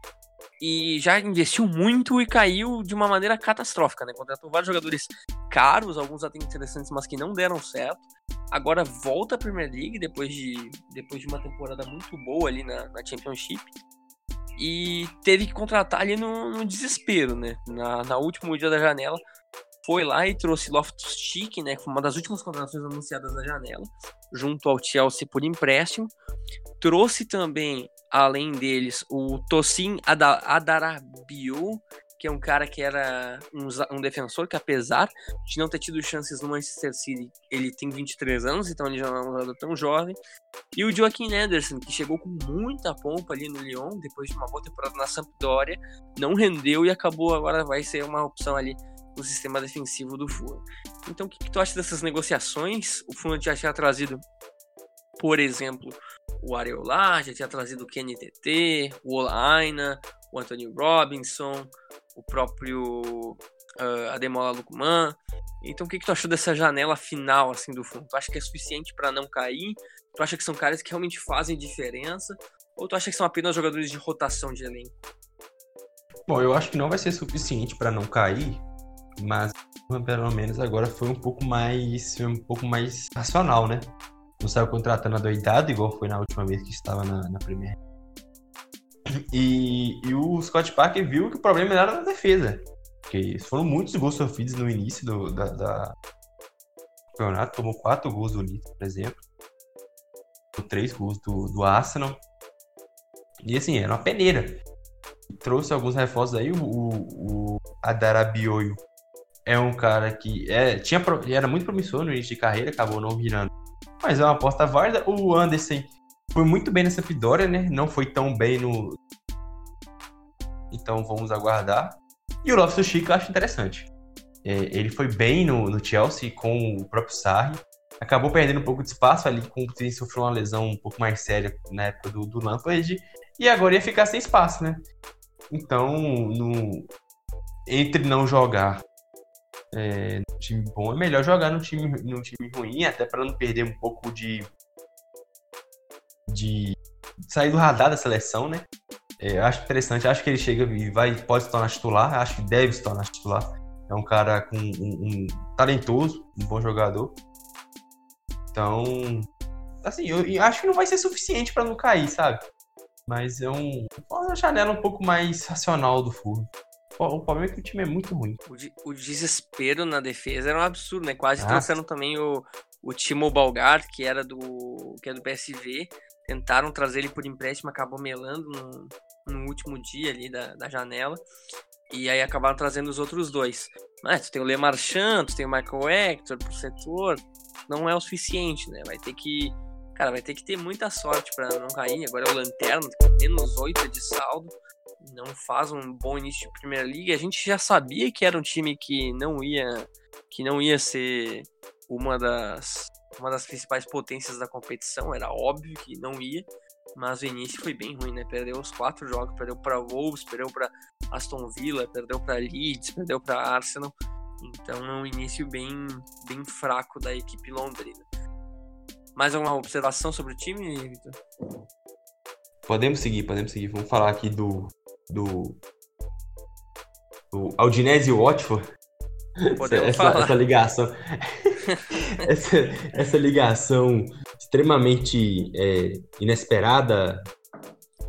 e já investiu muito e caiu de uma maneira catastrófica, né? Contratou vários jogadores caros, alguns até interessantes, mas que não deram certo. Agora volta à Premier League depois de, depois de uma temporada muito boa ali na, na Championship e teve que contratar ali no, no desespero, né? Na, na último dia da janela, foi lá e trouxe Loftus Cheek, né? Que foi uma das últimas contratações anunciadas da janela, junto ao Chelsea por empréstimo. Trouxe também, além deles, o Tosin Adarabiu, que é um cara que era um, um, defensor que, apesar de não ter tido chances no Manchester City, ele tem 23 anos, então ele já não é um jogador tão jovem. E o Joaquim Anderson, que chegou com muita pompa ali no Lyon, depois de uma boa temporada na Sampdoria, não rendeu e acabou agora vai ser uma opção ali no sistema defensivo do Fulham. Então, o que, que tu acha dessas negociações? O Fulham já tinha trazido, por exemplo, o Areola, já tinha trazido o Kenny TT, o Olaina, o Anthony Robinson, o próprio uh, Ademola Lukman. Então, o que, que tu achou dessa janela final assim do fundo? Tu acha que é suficiente para não cair? Tu acha que são caras que realmente fazem diferença? Ou tu acha que são apenas jogadores de rotação de elenco? Bom, eu acho que não vai ser suficiente para não cair, mas pelo menos agora foi um pouco mais um pouco mais racional, né? Não saiu contratando a doidado, igual foi na última vez que estava na, na e, e o Scott Parker viu que o problema era na defesa. Porque foram muitos gols sofridos no início do da, da campeonato. Tomou quatro gols do Leeds, por exemplo. Três gols do, do Arsenal. E assim, era uma peneira. Trouxe alguns reforços aí. O, o, o Adarabioio é um cara que é, tinha, era muito promissor no início de carreira, acabou não virando. Mas é uma aposta válida. O Anderson foi muito bem nessa Pidória, né? Não foi tão bem no. Então vamos aguardar. E o Loftus Cheek eu acho interessante. É, ele foi bem no, no, Chelsea com o próprio Sarri. Acabou perdendo um pouco de espaço ali, com ele sofreu uma lesão um pouco mais séria na época do, do Lampard. E agora ia ficar sem espaço, né? Então, no, entre não jogar é, no time bom, é melhor jogar no time, no time ruim, até para não perder um pouco de de sair do radar da seleção, né? É, acho interessante, acho que ele chega e vai, pode se tornar titular, acho que deve se tornar titular. É um cara com um, um talentoso, um bom jogador. Então, assim, eu, eu acho que não vai ser suficiente para não cair, sabe? Mas é um, uma janela um pouco mais racional do Furro. O problema é que o time é muito ruim. O, de, o desespero na defesa era um absurdo, né? Quase ah. trouxeram também o, o Timo Balgar, que era do que é do PSV, tentaram trazer ele por empréstimo, acabou melando no, no último dia ali da, da janela. E aí acabaram trazendo os outros dois. Mas tu tem o Lemar tu tem o Michael Hector pro setor. Não é o suficiente, né? Vai ter que. Cara, vai ter que ter muita sorte para não cair. Agora é o Lanterna, menos 8 de saldo. Não faz um bom início de Primeira Liga. A gente já sabia que era um time que não ia. que não ia ser uma das uma das principais potências da competição, era óbvio que não ia, mas o início foi bem ruim, né? Perdeu os quatro jogos, perdeu para Wolves, perdeu para Aston Villa, perdeu para Leeds, perdeu para Arsenal. Então é um início bem, bem fraco da equipe londrina. Mais alguma observação sobre o time, Victor? Podemos seguir, podemos seguir. Vamos falar aqui do do, do Aldinese Watford. Podemos essa, falar. essa ligação. essa, essa ligação extremamente é, inesperada,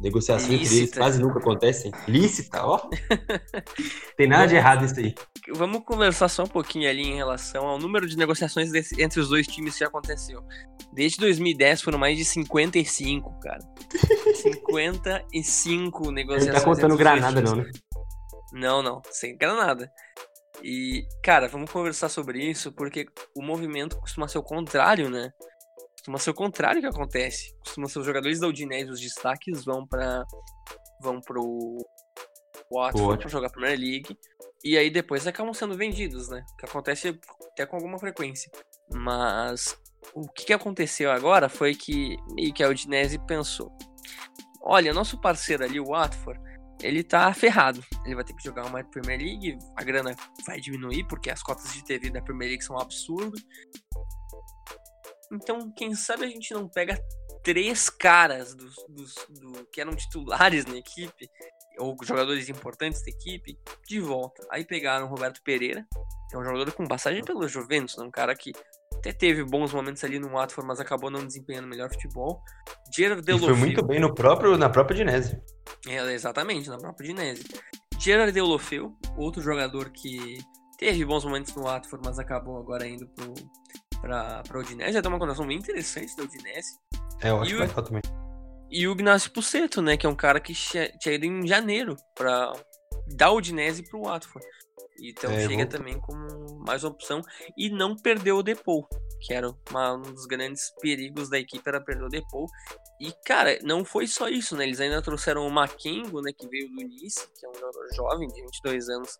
negociações entre eles quase nunca acontecem. Lícita, ó. Tem nada de errado nisso aí. Vamos conversar só um pouquinho ali em relação ao número de negociações desse, entre os dois times que aconteceu. Desde 2010 foram mais de 55, cara. 55 negociações. Não tá contando granada, não, né? Não, não, sem granada. E, cara, vamos conversar sobre isso, porque o movimento costuma ser o contrário, né? Costuma ser o contrário que acontece. Costuma ser os jogadores da Udinese, os destaques vão para vão pro Watford para jogar Premier League e aí depois acabam sendo vendidos, né? Que acontece até com alguma frequência. Mas o que, aconteceu agora foi que meio que a Udinese pensou: olha, nosso parceiro ali, o Watford, ele tá ferrado. Ele vai ter que jogar uma Premier League, a grana vai diminuir, porque as cotas de TV da Premier League são um absurdo. Então, quem sabe a gente não pega três caras dos, dos do, que eram titulares na equipe, ou jogadores importantes da equipe, de volta. Aí pegaram o Roberto Pereira, que é um jogador com passagem pelo Juventus, né? um cara que até teve bons momentos ali no Watford, mas acabou não desempenhando melhor futebol. Gerard Delofeu. foi muito bem no próprio, na própria Dinese. É, exatamente, na própria Dinese. Gerard Delofeu, outro jogador que teve bons momentos no Watford, mas acabou agora indo pro, pra, pra Udinese. Já tem uma condição bem interessante da Udinese. É, eu acho que vai também. E o Ignacio Puceto, né, que é um cara que tinha ido em janeiro pra dar o Udinese pro Watford. Então é, chega vou... também como mais uma opção. E não perdeu o Depou, que era uma, um dos grandes perigos da equipe, era perder o Depou. E, cara, não foi só isso, né? Eles ainda trouxeram o Makengo, né, que veio do Nice, que é um jogador jovem, de 22 anos,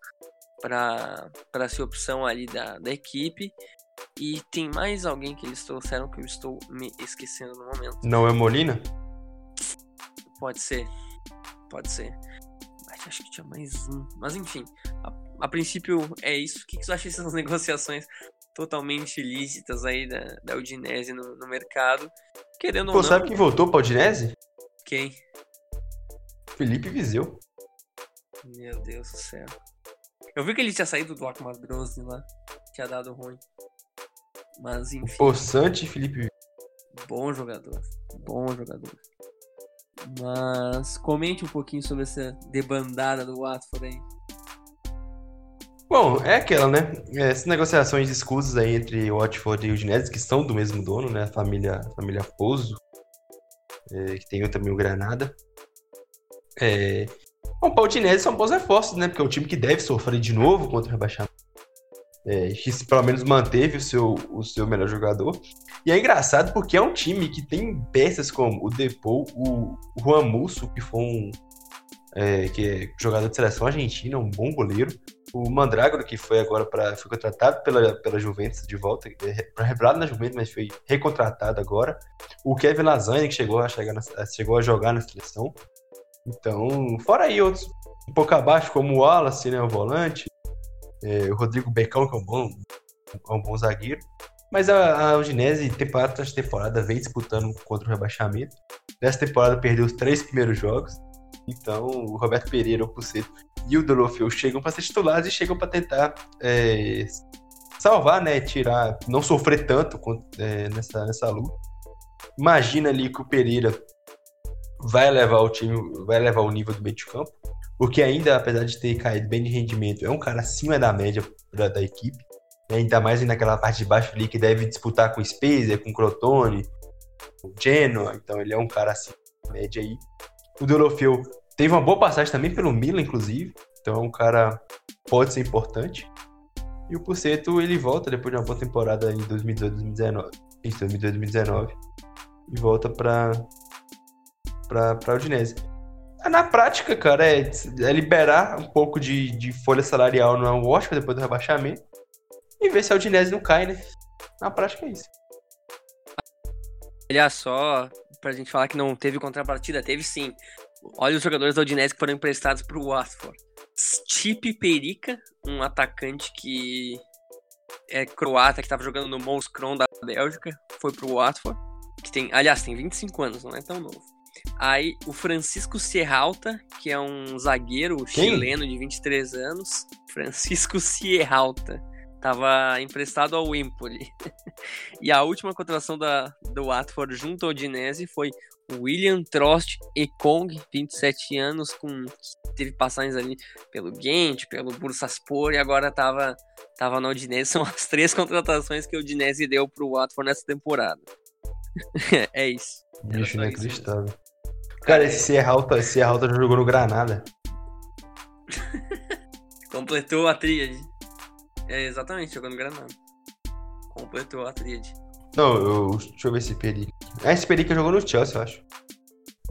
para ser opção ali da, da equipe. E tem mais alguém que eles trouxeram que eu estou me esquecendo no momento. Não é Molina? Pode ser. Pode ser. Acho que tinha mais um. Mas enfim, a, a princípio é isso. O que, que você acha dessas negociações totalmente ilícitas aí da, da Udinese no, no mercado? Querendo Pô, ou não. sabe quem voltou pra Udinese? Quem? Felipe Viseu. Meu Deus do céu. Eu vi que ele tinha saído do Akmar Grozny lá. Tinha dado ruim. Mas enfim. Poçante Felipe Bom jogador. Bom jogador. Mas comente um pouquinho sobre essa debandada do Watford aí. Bom, é aquela, né? Essas negociações escusas aí entre Watford e Udinese, que são do mesmo dono, né? A família, a família Pouso, é, que tem também o Granada. É... Bom, para o Udinese são bons reforços, né? Porque é um time que deve sofrer de novo contra o rebaixamento é, que pelo menos manteve o seu, o seu melhor jogador. E é engraçado porque é um time que tem peças como o Depou, o, Juan Musso, que foi um é, que é jogador de seleção argentina, um bom goleiro. O Mandrágora, que foi agora para foi contratado pela, pela Juventus de volta, é, revelado na Juventus, mas foi recontratado agora. O Kevin Lasagne, que chegou a, chegar na, chegou a jogar na seleção. Então, fora aí outros um pouco abaixo, como o Wallace, né, o volante, é, o Rodrigo Becão, que é um bom, é um bom zagueiro. Mas a, a Udinese, temporada tras temporada, vem disputando contra o rebaixamento. Nessa temporada perdeu os três primeiros jogos. Então, o Roberto Pereira, o Puceto e o Dolofeu chegam para ser titulares e chegam para tentar é, salvar, né? Tirar, não sofrer tanto é, nessa, nessa luta. Imagina ali que o Pereira vai levar o time, vai levar o nível do meio de campo porque ainda, apesar de ter caído bem de rendimento, é um cara acima da média da, da equipe. Ainda mais naquela parte de baixo ali que deve disputar com o Spazer, com o Crotone, com o Genoa. Então ele é um cara acima da média aí. O Dolofeu teve uma boa passagem também pelo Milan, inclusive. Então é um cara pode ser importante. E o Puceto ele volta depois de uma boa temporada em 2018, 2019. Isso, 2018, 2019. E volta para para para Udinese. Na prática, cara, é, é liberar um pouco de, de folha salarial no Washington depois do rebaixamento e ver se a Udinese não cai, né? Na prática é isso. Olha só, pra gente falar que não teve contrapartida, teve sim. Olha os jogadores da Udinese que foram emprestados pro Watford. Stipe Perica, um atacante que é croata, que estava jogando no Mouscron da Bélgica, foi pro Watford. Que tem, aliás, tem 25 anos, não é tão novo. Aí o Francisco Serralta, que é um zagueiro Quem? chileno de 23 anos. Francisco Serralta. Tava emprestado ao Empoli. e a última contratação da, do Watford junto ao Udinese foi William Trost Ekong, 27 anos, com teve passagens ali pelo Ghent, pelo Bursaspor e agora tava, tava no Udinese. São as três contratações que o Udinese deu pro Watford nessa temporada. é isso. Bicho inacreditável. Cara, esse Serralta, esse Serralta já jogou no Granada. Completou a tríade. É, exatamente, jogou no Granada. Completou a tríade. Não, eu, deixa eu ver esse Perica. Ah, esse Perica jogou no Chelsea, eu acho.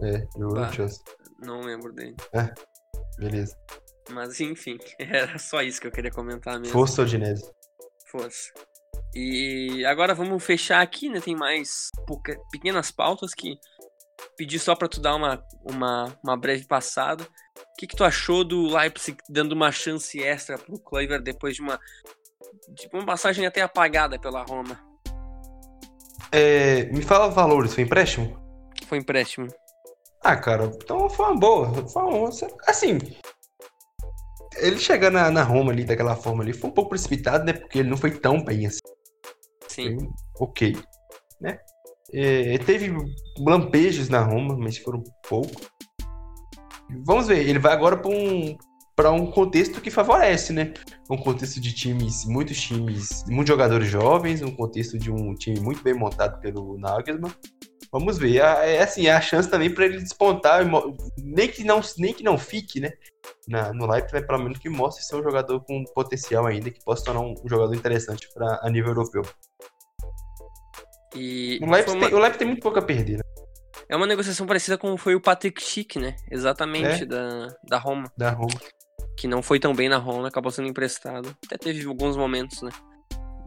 É, jogou bah, no Chelsea. Não lembro dele. É, beleza. Mas enfim, era só isso que eu queria comentar mesmo. Força Odinese. Força. E agora vamos fechar aqui, né? Tem mais pequenas pautas que pedi só para tu dar uma, uma, uma breve passada. O que, que tu achou do Leipzig dando uma chance extra pro Kluivert depois de uma, de uma passagem até apagada pela Roma? É, me fala valores, foi empréstimo? Foi empréstimo. Ah, cara, então foi uma boa. Foi uma, assim, ele chegar na, na Roma ali daquela forma ali foi um pouco precipitado, né? Porque ele não foi tão bem assim. Sim. Ok, né? É, teve lampejos na Roma, mas foram pouco. Vamos ver, ele vai agora para um para um contexto que favorece, né? Um contexto de times, muitos times, muitos jogadores jovens, um contexto de um time muito bem montado pelo Nagelsmann. Vamos ver, é, é assim, é a chance também para ele despontar, nem que não nem que não fique, né? Na, no Leipzig, né, pelo menos que mostre ser um jogador com potencial ainda, que possa tornar um, jogador interessante para a nível europeu. E o Leipzig, uma... tem, o Leipzig tem muito pouco a perder, né? É uma negociação parecida com foi o Patrick Schick, né? Exatamente, é. da, da Roma. Da Roma. Que não foi tão bem na Roma, acabou sendo emprestado. Até teve alguns momentos, né?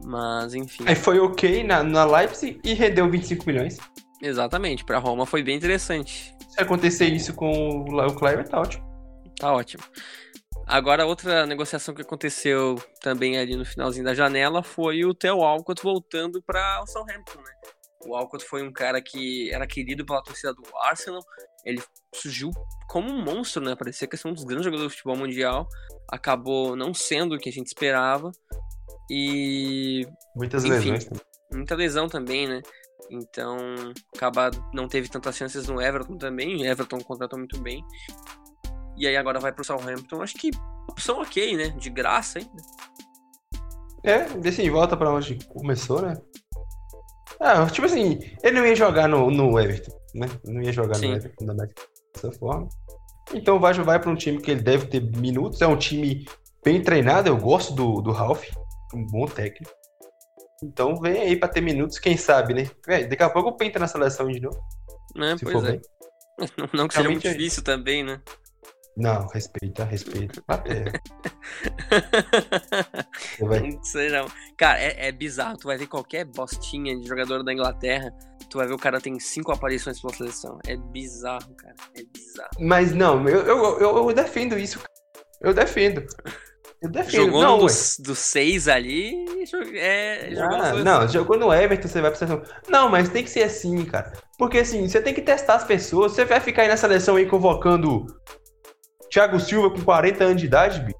Mas, enfim. Aí foi ok na, na Leipzig e rendeu 25 milhões. Exatamente, pra Roma foi bem interessante. Se acontecer isso com o Clive, tá ótimo. Tá ótimo. Agora, outra negociação que aconteceu também ali no finalzinho da janela foi o Theo Alcott voltando para o Southampton, né? O Alcott foi um cara que era querido pela torcida do Arsenal. Ele surgiu como um monstro, né? Parecia que ia ser um dos grandes jogadores do futebol mundial. Acabou não sendo o que a gente esperava. E. Muitas enfim, lesões também. Muita lesão também, né? Então, acaba não teve tantas chances no Everton também. Everton contratou muito bem. E aí agora vai pro Southampton. Acho que opção ok, né? De graça ainda. É, assim, volta pra onde começou, né? Ah, tipo assim, ele não ia jogar no, no Everton, né? Não ia jogar Sim. no Everton dessa forma. Então vai, vai para um time que ele deve ter minutos. É um time bem treinado. Eu gosto do, do Ralph, um bom técnico. Então vem aí para ter minutos, quem sabe, né? daqui a pouco o na seleção de novo. É, pois é. Bem. Não, não que seja muito é difícil também, né? Não, respeita, respeita. Até. não sei não. Cara, é, é, bizarro. Tu vai ver qualquer bostinha de jogador da Inglaterra, tu vai ver o cara tem cinco aparições pela seleção. É bizarro, cara. É bizarro. Mas não, eu, eu, eu, eu defendo isso. Eu defendo. Eu defendo. Jogou não, dos, dos seis ali, é, ah, Não, jogou no Everton, você vai pra seleção. Não, mas tem que ser assim, cara. Porque assim, você tem que testar as pessoas. Você vai ficar aí na seleção aí convocando Thiago Silva com 40 anos de idade, bicho.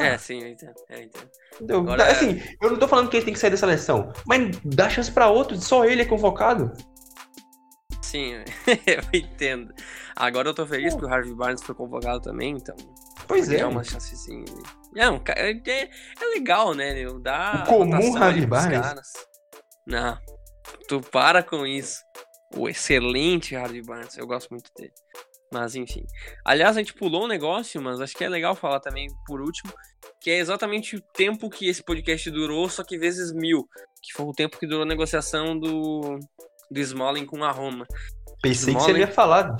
É, ah. É, sim, eu entendo. Eu entendo. Entendeu? Agora, assim, eu não tô falando que ele tem que sair da seleção, mas dá chance pra outros, só ele é convocado. Sim, eu entendo. Agora eu tô feliz que o Harvey Barnes foi convocado também, então. Pois é. É uma chancezinha. Não, é, é, é legal, né? Dá o comum Harvey Barnes. Não, tu para com isso. O excelente Harvey Barnes, eu gosto muito dele. Mas enfim. Aliás, a gente pulou um negócio, mas acho que é legal falar também por último, que é exatamente o tempo que esse podcast durou, só que vezes mil. Que foi o tempo que durou a negociação do, do Smalling com a Roma. Pensei Smalling, que você ia falar.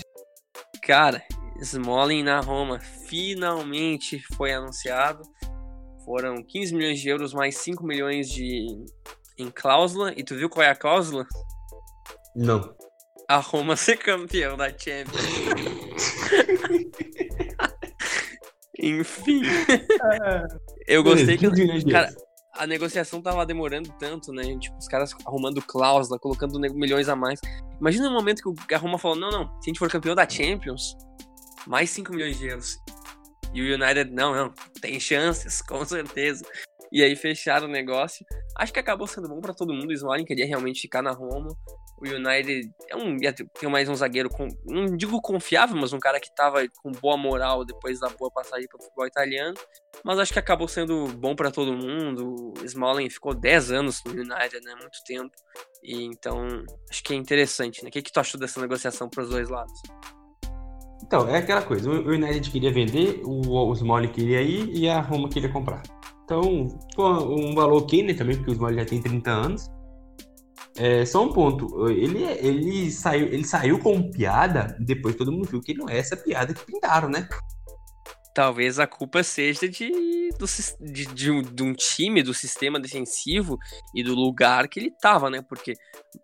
Cara, Smalling na Roma finalmente foi anunciado. Foram 15 milhões de euros mais 5 milhões de em cláusula. E tu viu qual é a cláusula? Não a Roma ser campeão da Champions. Enfim. Eu gostei que. Cara, a negociação tava demorando tanto, né? Tipo, os caras arrumando cláusula, colocando milhões a mais. Imagina o momento que a Roma falou: não, não, se a gente for campeão da Champions, mais 5 milhões de euros. E o United, não, não, tem chances, com certeza. E aí fecharam o negócio. Acho que acabou sendo bom para todo mundo. O Smalling queria realmente ficar na Roma. O United é um, tem mais um zagueiro, com, não digo confiável, mas um cara que tava com boa moral depois da boa passagem para futebol italiano. Mas acho que acabou sendo bom para todo mundo. O Smalling ficou 10 anos no United, né? Muito tempo. E então, acho que é interessante, né? O que, que tu achou dessa negociação para os dois lados? Então, é aquela coisa. O United queria vender, o, o Smalling queria ir e a Roma queria comprar. Então, um valor ok, né, também, porque o Smolly já tem 30 anos. É, só um ponto, ele, ele, saiu, ele saiu com piada, depois todo mundo viu que não é essa piada que pintaram, né? Talvez a culpa seja de, do, de, de, um, de, um, time, do sistema defensivo e do lugar que ele tava, né? Porque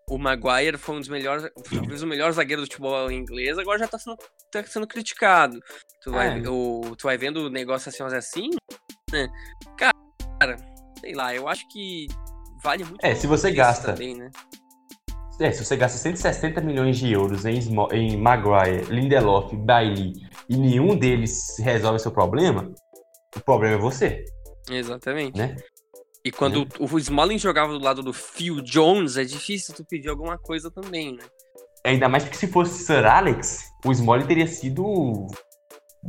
o Maguire foi um dos melhores, talvez o melhor zagueiro do futebol inglês, agora já tá sendo, tá sendo criticado. Tu vai, é. o, tu vai vendo negócios assim, né? Cara, sei lá, eu acho que vale muito. É, se você gasta. Também, né? É, se você gasta 160 milhões de euros em, em Maguire, Lindelof, Bailey e nenhum deles resolve seu problema, o problema é você. Exatamente. Né? E quando é. o Smalling jogava do lado do Phil Jones, é difícil tu pedir alguma coisa também, né? Ainda mais porque se fosse Sir Alex, o Smalling teria sido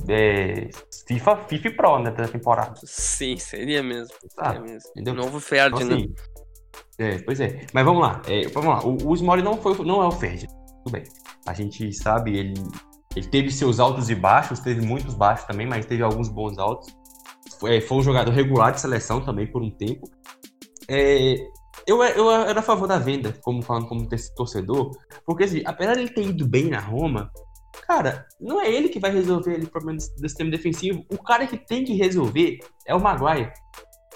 é, FIFA, FIFA Pro né, da temporada. Sim, seria mesmo. Ah, seria mesmo. Novo Ferdinand. Então, assim, é, pois é. Mas vamos lá. É, vamos lá. O, o Smolly não, foi, não é o Ferdinand. Tudo bem. A gente sabe, ele, ele teve seus altos e baixos, teve muitos baixos também, mas teve alguns bons altos. Foi, foi um jogador regular de seleção também por um tempo. É, eu, eu era a favor da venda, como falando como torcedor, porque assim, apesar de ele ter ido bem na Roma, cara, não é ele que vai resolver o problema do sistema defensivo. O cara que tem que resolver é o Maguire.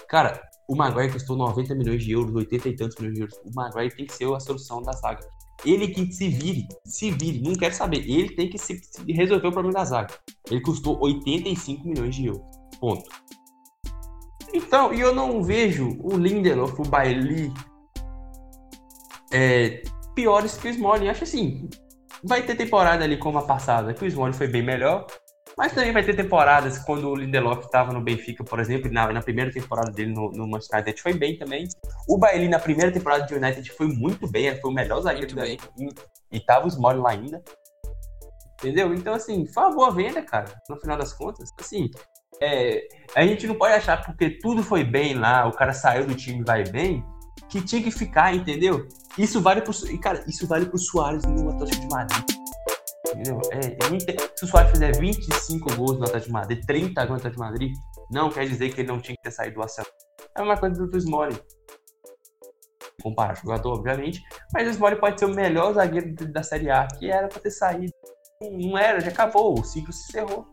Cara, o Maguire custou 90 milhões de euros, 80 e tantos milhões de euros. O Maguire tem que ser a solução da zaga. Ele que se vire, se vire, não quero saber. Ele tem que se, se resolver o problema da zaga. Ele custou 85 milhões de euros. Ponto. Então, e eu não vejo o Lindelof, o Bailey é, piores que o Smalling. Acho assim, vai ter temporada ali como a passada, que o Smalling foi bem melhor. Mas também vai ter temporadas quando o Lindelof estava no Benfica, por exemplo, na, na primeira temporada dele no, no, Manchester United foi bem também. O Bailey na primeira temporada de United foi muito bem, foi o melhor zagueiro do bem. E, e tava os Small lá ainda. Entendeu? Então, assim, foi uma boa venda, cara, no final das contas. Assim, é, a gente não pode achar porque tudo foi bem lá, o cara saiu do time e vai bem, que tinha que ficar, entendeu? Isso vale pro, cara, isso vale pro Soares no Atlético de Madrid. Entendeu? É, se o Soares fizer 25 gols no Atlético de Madrid, 30 gols no Atlético de Madrid, não quer dizer que ele não tinha que ter saído do Arsenal. É uma coisa do Smolly. Comparar jogador, obviamente, mas o Smolly pode ser o melhor zagueiro da Série A, que era pra ter saído. Não era, já acabou, o ciclo se encerrou.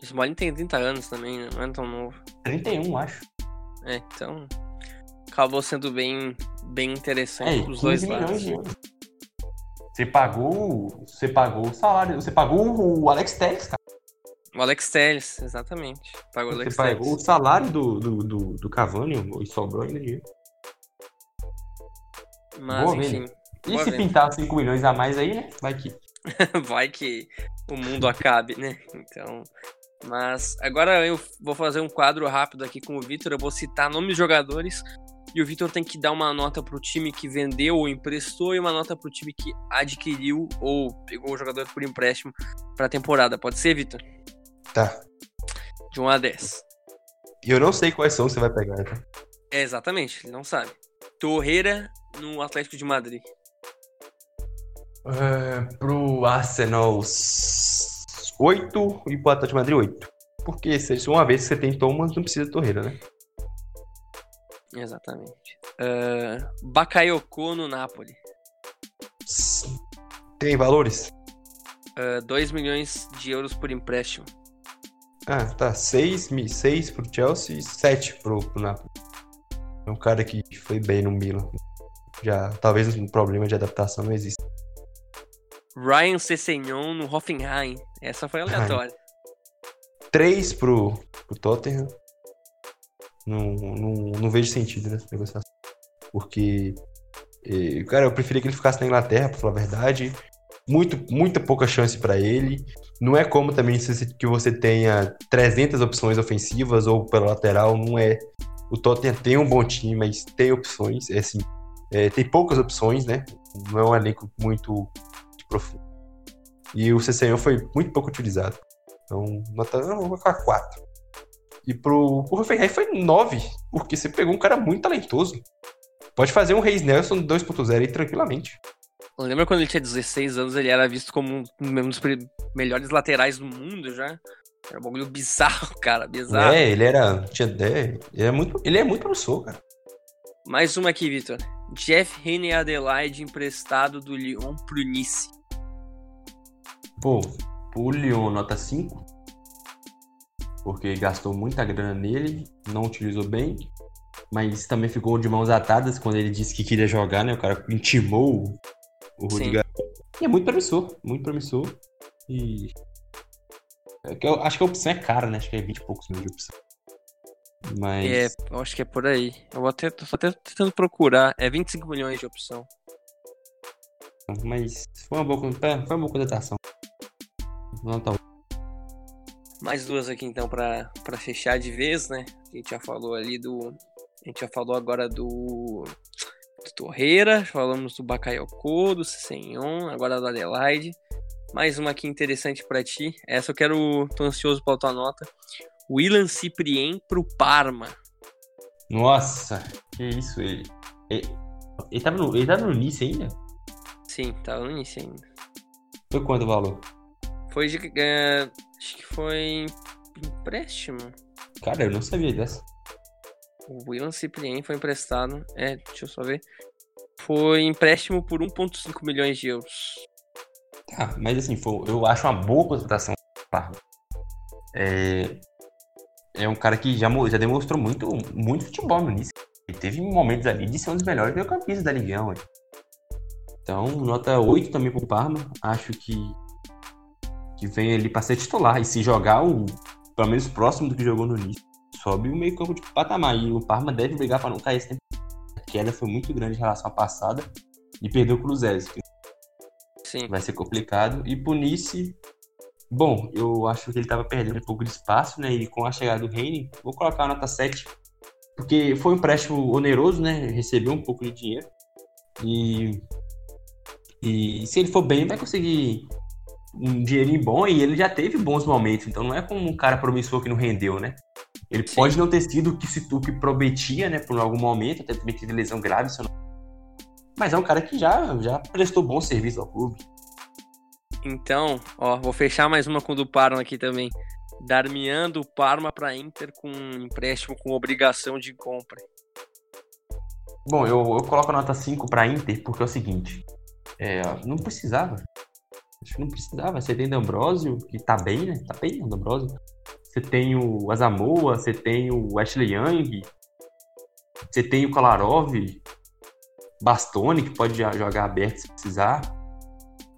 O Smolly tem 30 anos também, né? não é tão novo. 31, acho. É, então acabou sendo bem, bem interessante é, os dois lados. Você pagou. Você pagou o salário. Você pagou o Alex Telles, cara. O Alex Telles, exatamente. Pagou o Alex Você pagou o salário do, do, do, do Cavani e sobrou ainda dinheiro. Mas, Boa enfim. E se venda. pintar 5 milhões a mais aí, né? Vai que. Vai que o mundo acabe, né? Então. Mas agora eu vou fazer um quadro rápido aqui com o Vitor. Eu vou citar nomes de jogadores e o Vitor tem que dar uma nota pro time que vendeu ou emprestou e uma nota pro time que adquiriu ou pegou o jogador por empréstimo pra temporada. Pode ser, Vitor? Tá. De 1 a 10. E eu não sei quais são você vai pegar, tá? É, exatamente, ele não sabe. Torreira no Atlético de Madrid. Uh, pro Arsenal 8 e pro Atlético de Madrid 8. Porque se uma vez que você tem Thomas, não precisa de Torreira, né? Exatamente. Uh, Bakayoko no Napoli. Tem valores? Uh, 2 milhões de euros por empréstimo. Ah, tá. 6, 6 pro Chelsea e 7 pro, pro Napoli. É um cara que foi bem no Milan. Já, talvez um problema de adaptação não exista. Ryan Sessegnon no Hoffenheim. Essa foi aleatória. 3 pro, pro Tottenham. Não, não, não vejo sentido nessa negociação. Porque, eh, cara, eu preferia que ele ficasse na Inglaterra, pra falar a verdade. Muito, muita pouca chance para ele. Não é como também que você tenha 300 opções ofensivas ou pela lateral, não é. O Tottenham tem um bom time, mas tem opções, é assim, é, tem poucas opções, né? Não é um elenco muito profundo. E o CCN foi muito pouco utilizado. Então, nota, eu colocar 4. E pro, Hoffenheim foi 9, porque você pegou um cara muito talentoso. Pode fazer um Reis Nelson 2.0 aí tranquilamente. Lembra quando ele tinha 16 anos, ele era visto como um dos melhores laterais do mundo já? Era um bagulho bizarro, cara, bizarro. É, ele era. Tinha, é, ele, é muito, ele é muito promissor, cara. Mais uma aqui, Vitor. Jeff Henry Adelaide emprestado do Lyon pro Nice. Pô, o Lyon nota 5? Porque gastou muita grana nele, não utilizou bem, mas também ficou de mãos atadas quando ele disse que queria jogar, né? O cara intimou o Rudiger. E é muito promissor, muito promissor. E. É eu acho que a opção é cara, né? Acho que é 20 e poucos mil de opção. Mas. É, eu acho que é por aí. Eu vou até, tô até tentando procurar. É 25 milhões de opção. Mas foi uma boa, foi uma boa contratação. Não tá mais duas aqui então para fechar de vez, né? A gente já falou ali do. A gente já falou agora do. do Torreira, falamos do Bakayoko, do Senhon, agora do Adelaide. Mais uma aqui interessante para ti. Essa eu quero. tô ansioso pela tua nota. Willan Ciprien pro Parma. Nossa, que isso ele. Ele, ele, tava, no, ele tava no início ainda? Sim, tava no início ainda. Foi quanto o valor? Foi de. Uh, acho que foi empréstimo. Cara, eu não sabia dessa. O Willan Ciprien foi emprestado. É, deixa eu só ver. Foi empréstimo por 1,5 milhões de euros. Tá, mas assim, foi, eu acho uma boa contratação. É, é um cara que já, já demonstrou muito, muito futebol no início. Ele teve momentos ali de ser um dos melhores meio-campistas da Liga Então, nota 8 também pro Parma. Acho que que vem ali para ser titular. E se jogar o, pelo menos próximo do que jogou no início, sobe o meio campo de patamar. E o Parma deve brigar para não cair esse tempo. A queda foi muito grande em relação à passada e perdeu o Cruzeiro. Sim. Vai ser complicado. E Punice, bom, eu acho que ele estava perdendo um pouco de espaço, né? E com a chegada do Reine, vou colocar a nota 7. Porque foi um empréstimo oneroso, né? Recebeu um pouco de dinheiro. E, e se ele for bem, vai conseguir um dinheirinho bom e ele já teve bons momentos. Então não é como um cara promissor que não rendeu, né? Ele Sim. pode não ter sido o que, se, o que prometia, né, por algum momento, até também teve lesão grave, não... mas é um cara que já, já prestou bom serviço ao clube. Então, ó, vou fechar mais uma com o do Parma aqui também. Darmian do Parma para Inter com um empréstimo com obrigação de compra. Bom, eu, eu coloco a nota 5 para Inter porque é o seguinte: é, não precisava. Acho que não precisava. Você tem D'Ambrosio, que tá bem, né? Tá bem, o D'Ambrosio. Você tem o Azamoa, você tem o Ashley Young, você tem o Kolarov, Bastoni, que pode jogar aberto se precisar.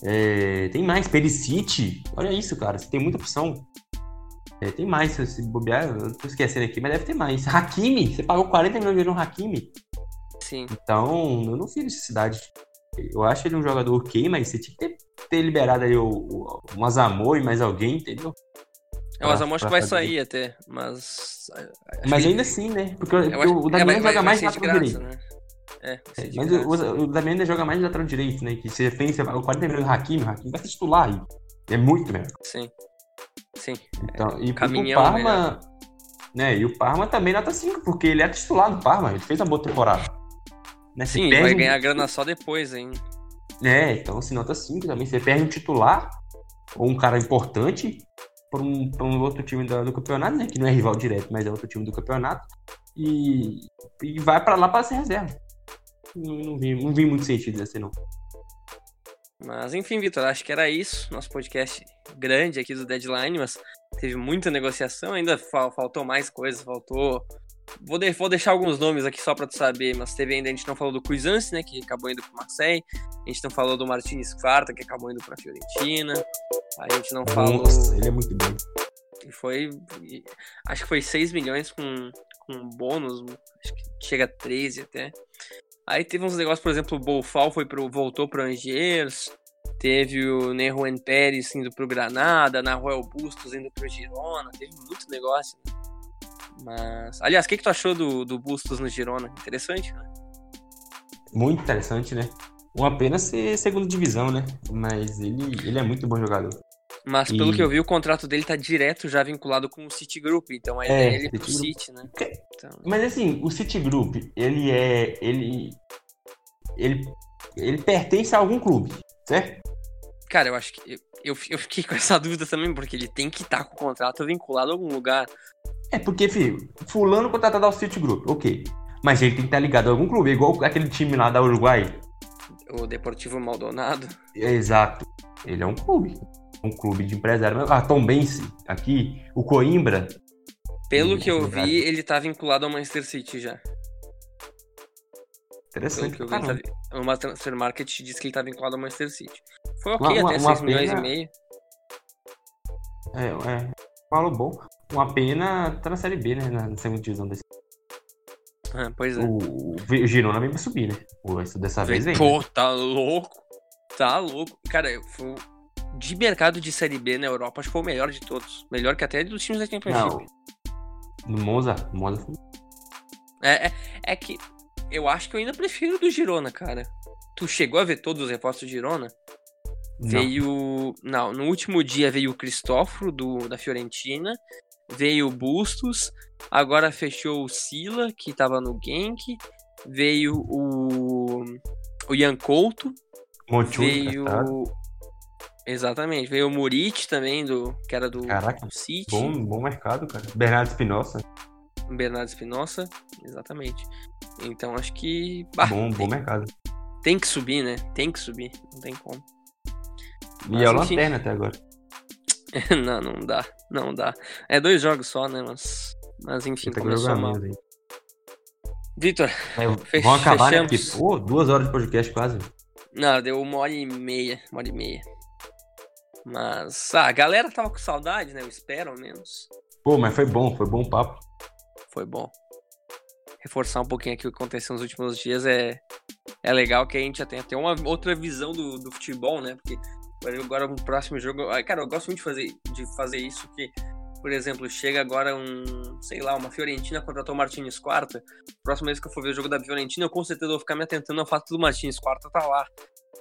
É, tem mais, Perisic. Olha isso, cara. Você tem muita opção. É, tem mais, se bobear, eu tô esquecendo aqui, mas deve ter mais. Hakimi, você pagou 40 milhões de euros no Hakimi. Sim. Então, eu não vi necessidade. Eu acho ele um jogador ok, mas você tinha que ter ter liberado aí o, o, o Azamor e mais alguém, entendeu? É, o Azamor acho que vai sair até, mas. Mas ainda que... assim, né? Porque, porque acho... o é, Damiano é, joga mais de lateral direito. Né? É, é mas o, o Damiano ainda joga mais de lateral direito, né? Que você pensa, o 40 milhões do Hakimi, o Hakimi vai ser titular aí. É muito melhor. Sim. Sim. Então, e o Parma. Né, e o Parma também nota 5, porque ele é titular do Parma, ele fez uma boa temporada. Né? Sim, vai ganhar grana só depois hein? É, então assim, nota 5 também. Você perde um titular ou um cara importante para um, um outro time do, do, campeonato, né? Que não é rival direto, mas é outro time do campeonato. E, e vai para lá para ser reserva. Não, não, vi, não vi muito sentido desse, não. Mas enfim, Vitor, acho que era isso. Nosso podcast grande aqui do Deadline, mas teve muita negociação, ainda faltou mais coisas, faltou Vou, de, vou deixar alguns nomes aqui só para tu saber, mas teve ainda, a gente não falou do Cuisance, né, que acabou indo pro Marseille, a gente não falou do Martinez Quarta, que acabou indo pra Fiorentina, a gente não falou... Nossa, ele é muito bom. E foi, acho que foi 6 milhões com, com bônus, acho que chega a 13 até. Aí teve uns negócios, por exemplo, o Bolfal foi pro, voltou pro Angers, teve o Neruen Pérez indo pro Granada, na Royal Bustos indo pro Girona, teve muito negócio, né? Mas, aliás, o que, que tu achou do, do Bustos no Girona? Interessante, né? Muito interessante, né? Uma pena ser segunda divisão, né? Mas ele, ele é muito bom jogador. Mas pelo que eu vi, o contrato dele tá direto já vinculado com o City Group, então a ideia é, ele é pro City, né? Então... Mas assim, o City Group, ele é. ele. ele. ele pertence a algum clube, certo? Cara, eu acho que. Eu, eu fiquei com essa dúvida também, porque ele tem que estar tá com o contrato vinculado a algum lugar. É porque, filho, fulano contratado ao City Group, ok. Mas ele tem que estar ligado a algum clube, igual aquele time lá da Uruguai. O Deportivo Maldonado. Exato. Ele é um clube. Um clube de empresário. Ah, Tom Bense, aqui. O Coimbra. Pelo E que eu verdade. vi, ele tá vinculado ao Manchester City já. Pelo Interessante. que eu vi, tá uma transfer market diz que ele tá vinculado ao Manchester City. Foi ok Uma- uma- até uma 6 milhões e pena- meio. É, é. Falo bom. Uma pena tá na Série B, né? Na, segunda divisão desse. Ah, pois é. O, o, o Girona vem pra subir, né? Isso dessa vez vem. Pô, tá louco. Tá louco. Cara, foi de mercado de Série B na Europa, acho que foi o melhor de todos. Melhor que até dos times da Championship. Não. No Monza. Monza foi- É, é, é que eu acho que eu ainda prefiro do Girona, cara. Tu chegou a ver todos os reforços do Girona? Não. Veio. Não, no último dia veio o Cristóforo do, da Fiorentina. Veio o Bustos. Agora fechou o Sila, que tava no Genk. Veio o. O Ian Couto. Montijo Veio. Exatamente. Veio o Murit também, do, que era do, Caraca, do City. Bom, bom mercado, cara. Bernardo Espinosa. Bernardo Espinosa. Exatamente. Então acho que. bah, bom, bom tem, mercado. tem que subir, né? Tem que subir. Não tem como. E Mas, é o. Lanterna até agora. não, não dá. Não dá. É dois jogos só, né? Mas, mas enfim, tá começou mal. Vitor, É, vão acabar, né? fechamos. Porque, pô, duas horas de podcast quase. não, deu uma hora e meia. Uma hora e meia. Mas, ah, a galera tava com saudade, né? Eu espero, ao menos. Pô, mas foi bom, foi bom papo. Foi bom. Reforçar um pouquinho aqui o que aconteceu nos últimos dias é, é legal que a gente já tem até uma outra visão do, do futebol, né? Porque agora- no próximo jogo. Cara, eu gosto muito de fazer, de fazer isso, que, por exemplo, chega agora um, sei lá, uma Fiorentina contratou o Martins Quarta. Próxima vez que eu for ver o jogo da Fiorentina, eu com certeza vou ficar me atentando ao fato do Martins Quarta tá lá.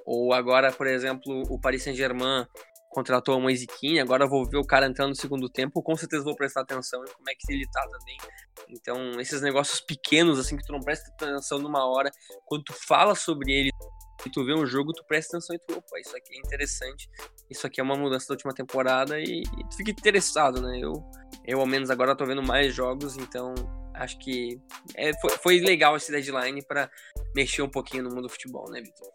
Ou agora, por exemplo, o Paris Saint-Germain contratou o Moisiquinha, agora eu vou ver o cara entrando no segundo tempo, com certeza vou prestar atenção em como é que ele tá também. Então, esses negócios pequenos, assim, que tu não presta atenção numa hora, quando tu fala sobre ele e tu vê um jogo, tu presta atenção e tu, opa, isso aqui é interessante, isso aqui é uma mudança da última temporada e, e tu fica interessado, né? Eu, eu, ao menos, agora tô vendo mais jogos, então acho que é, foi, foi legal esse deadline pra mexer um pouquinho no mundo do futebol, né, Vitor?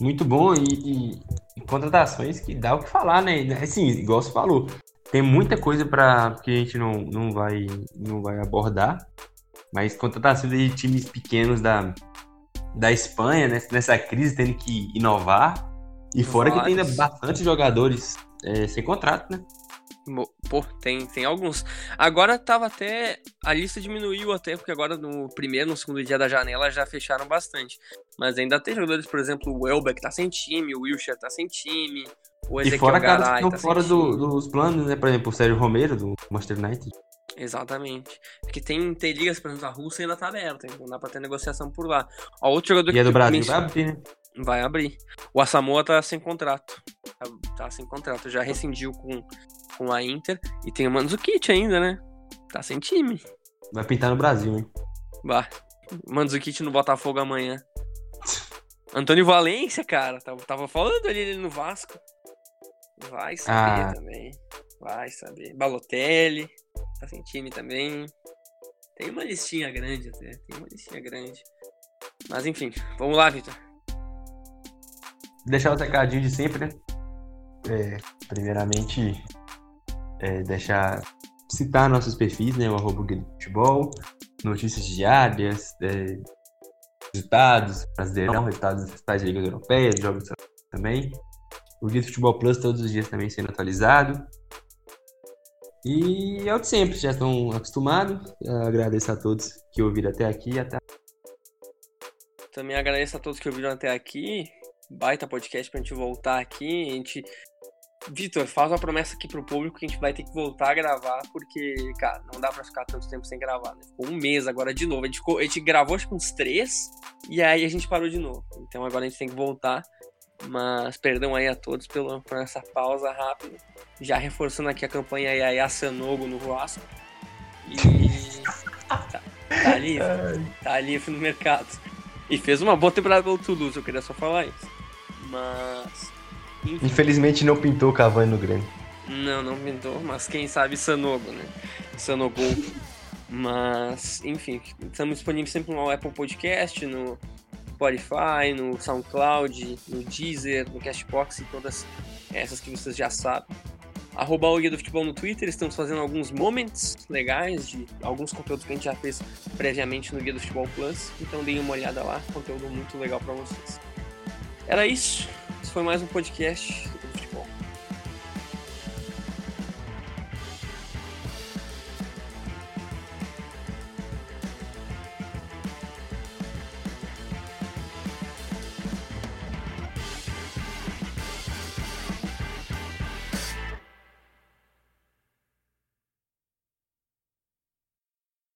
Muito bom e, e- e contratações que dá o que falar, né? Assim, igual você falou, tem muita coisa para que a gente não, não, vai, não vai abordar, mas contratações de times pequenos da, da Espanha, né? nessa crise, tendo que inovar. E fora que tem ainda Vários. bastante jogadores é, sem contrato, né? Pô, tem, tem alguns. Agora tava até. A lista diminuiu até, porque agora no primeiro, no segundo dia da janela já fecharam bastante. Mas ainda tem jogadores, por exemplo, o Welbeck tá sem time, o Wilshere tá sem time, o E Ezequiel fora caras que Garay estão tá fora do- dos planos, né? Por exemplo, o Sérgio Romero, do Manchester United. Exatamente. Porque tem, tem ligas, por exemplo, a Rússia ainda tá aberta, então dá pra ter negociação por lá. Ó, outro jogador E é do tu Brasil, mencionou- vai abrir, né? Vai abrir. O Asamoah tá sem contrato. Tá, tá sem contrato. Já rescindiu com, com a Inter. E tem o Mandzukic ainda, né? Tá sem time. Vai pintar no Brasil, hein? Bah. Mandzukic no Botafogo amanhã. Antônio Valência, cara. Tava, tava falando ali ele no Vasco. Vai saber Ah. também. Vai saber. Balotelli. Tá sem time também. Tem uma listinha grande até. Tem uma listinha grande. Mas enfim, vamos lá, Vitor. deixar os recadinhos de sempre, né? É, primeiramente, é, deixar citar nossos perfis, né? O arroba Futebol, notícias diárias, é, resultados, brasileirão, resultados das principais ligas europeias, jogos também. O Guia Futebol Plus todos os dias também sendo atualizado. E é o de sempre, já estão acostumados. Agradeço a todos que ouviram até aqui até Também agradeço a todos que ouviram até aqui. Baita podcast pra gente voltar aqui. A gente. Vitor, faz uma promessa aqui pro público que a gente vai ter que voltar a gravar, porque, cara, não dá pra ficar tanto tempo sem gravar, né? Ficou um mês agora de novo. A gente, a gente gravou acho que uns três, e aí a gente parou de novo. Então agora a gente tem que voltar. Mas perdão aí a todos pela, por essa pausa rápida. Já reforçando aqui a campanha Yaya Sanogo no Vasco. E. Tá, tá ali, tá ali no mercado. E fez uma boa temporada pelo Toulouse, eu queria só falar isso. Mas. Enfim, Infelizmente não pintou o Cavani no Grêmio. não, não pintou, mas quem sabe Sanogo, né? Sanogo. Mas, enfim, estamos disponíveis sempre no Apple Podcast, no Spotify, no SoundCloud, no Deezer, no Castbox e todas essas que vocês já sabem. arroba o Guia do Futebol no Twitter. Estamos fazendo alguns momentos legais de alguns conteúdos que a gente já fez previamente no Guia do Futebol Plus. Então deem uma olhada lá, conteúdo muito legal para vocês. Era isso. Esse foi mais um podcast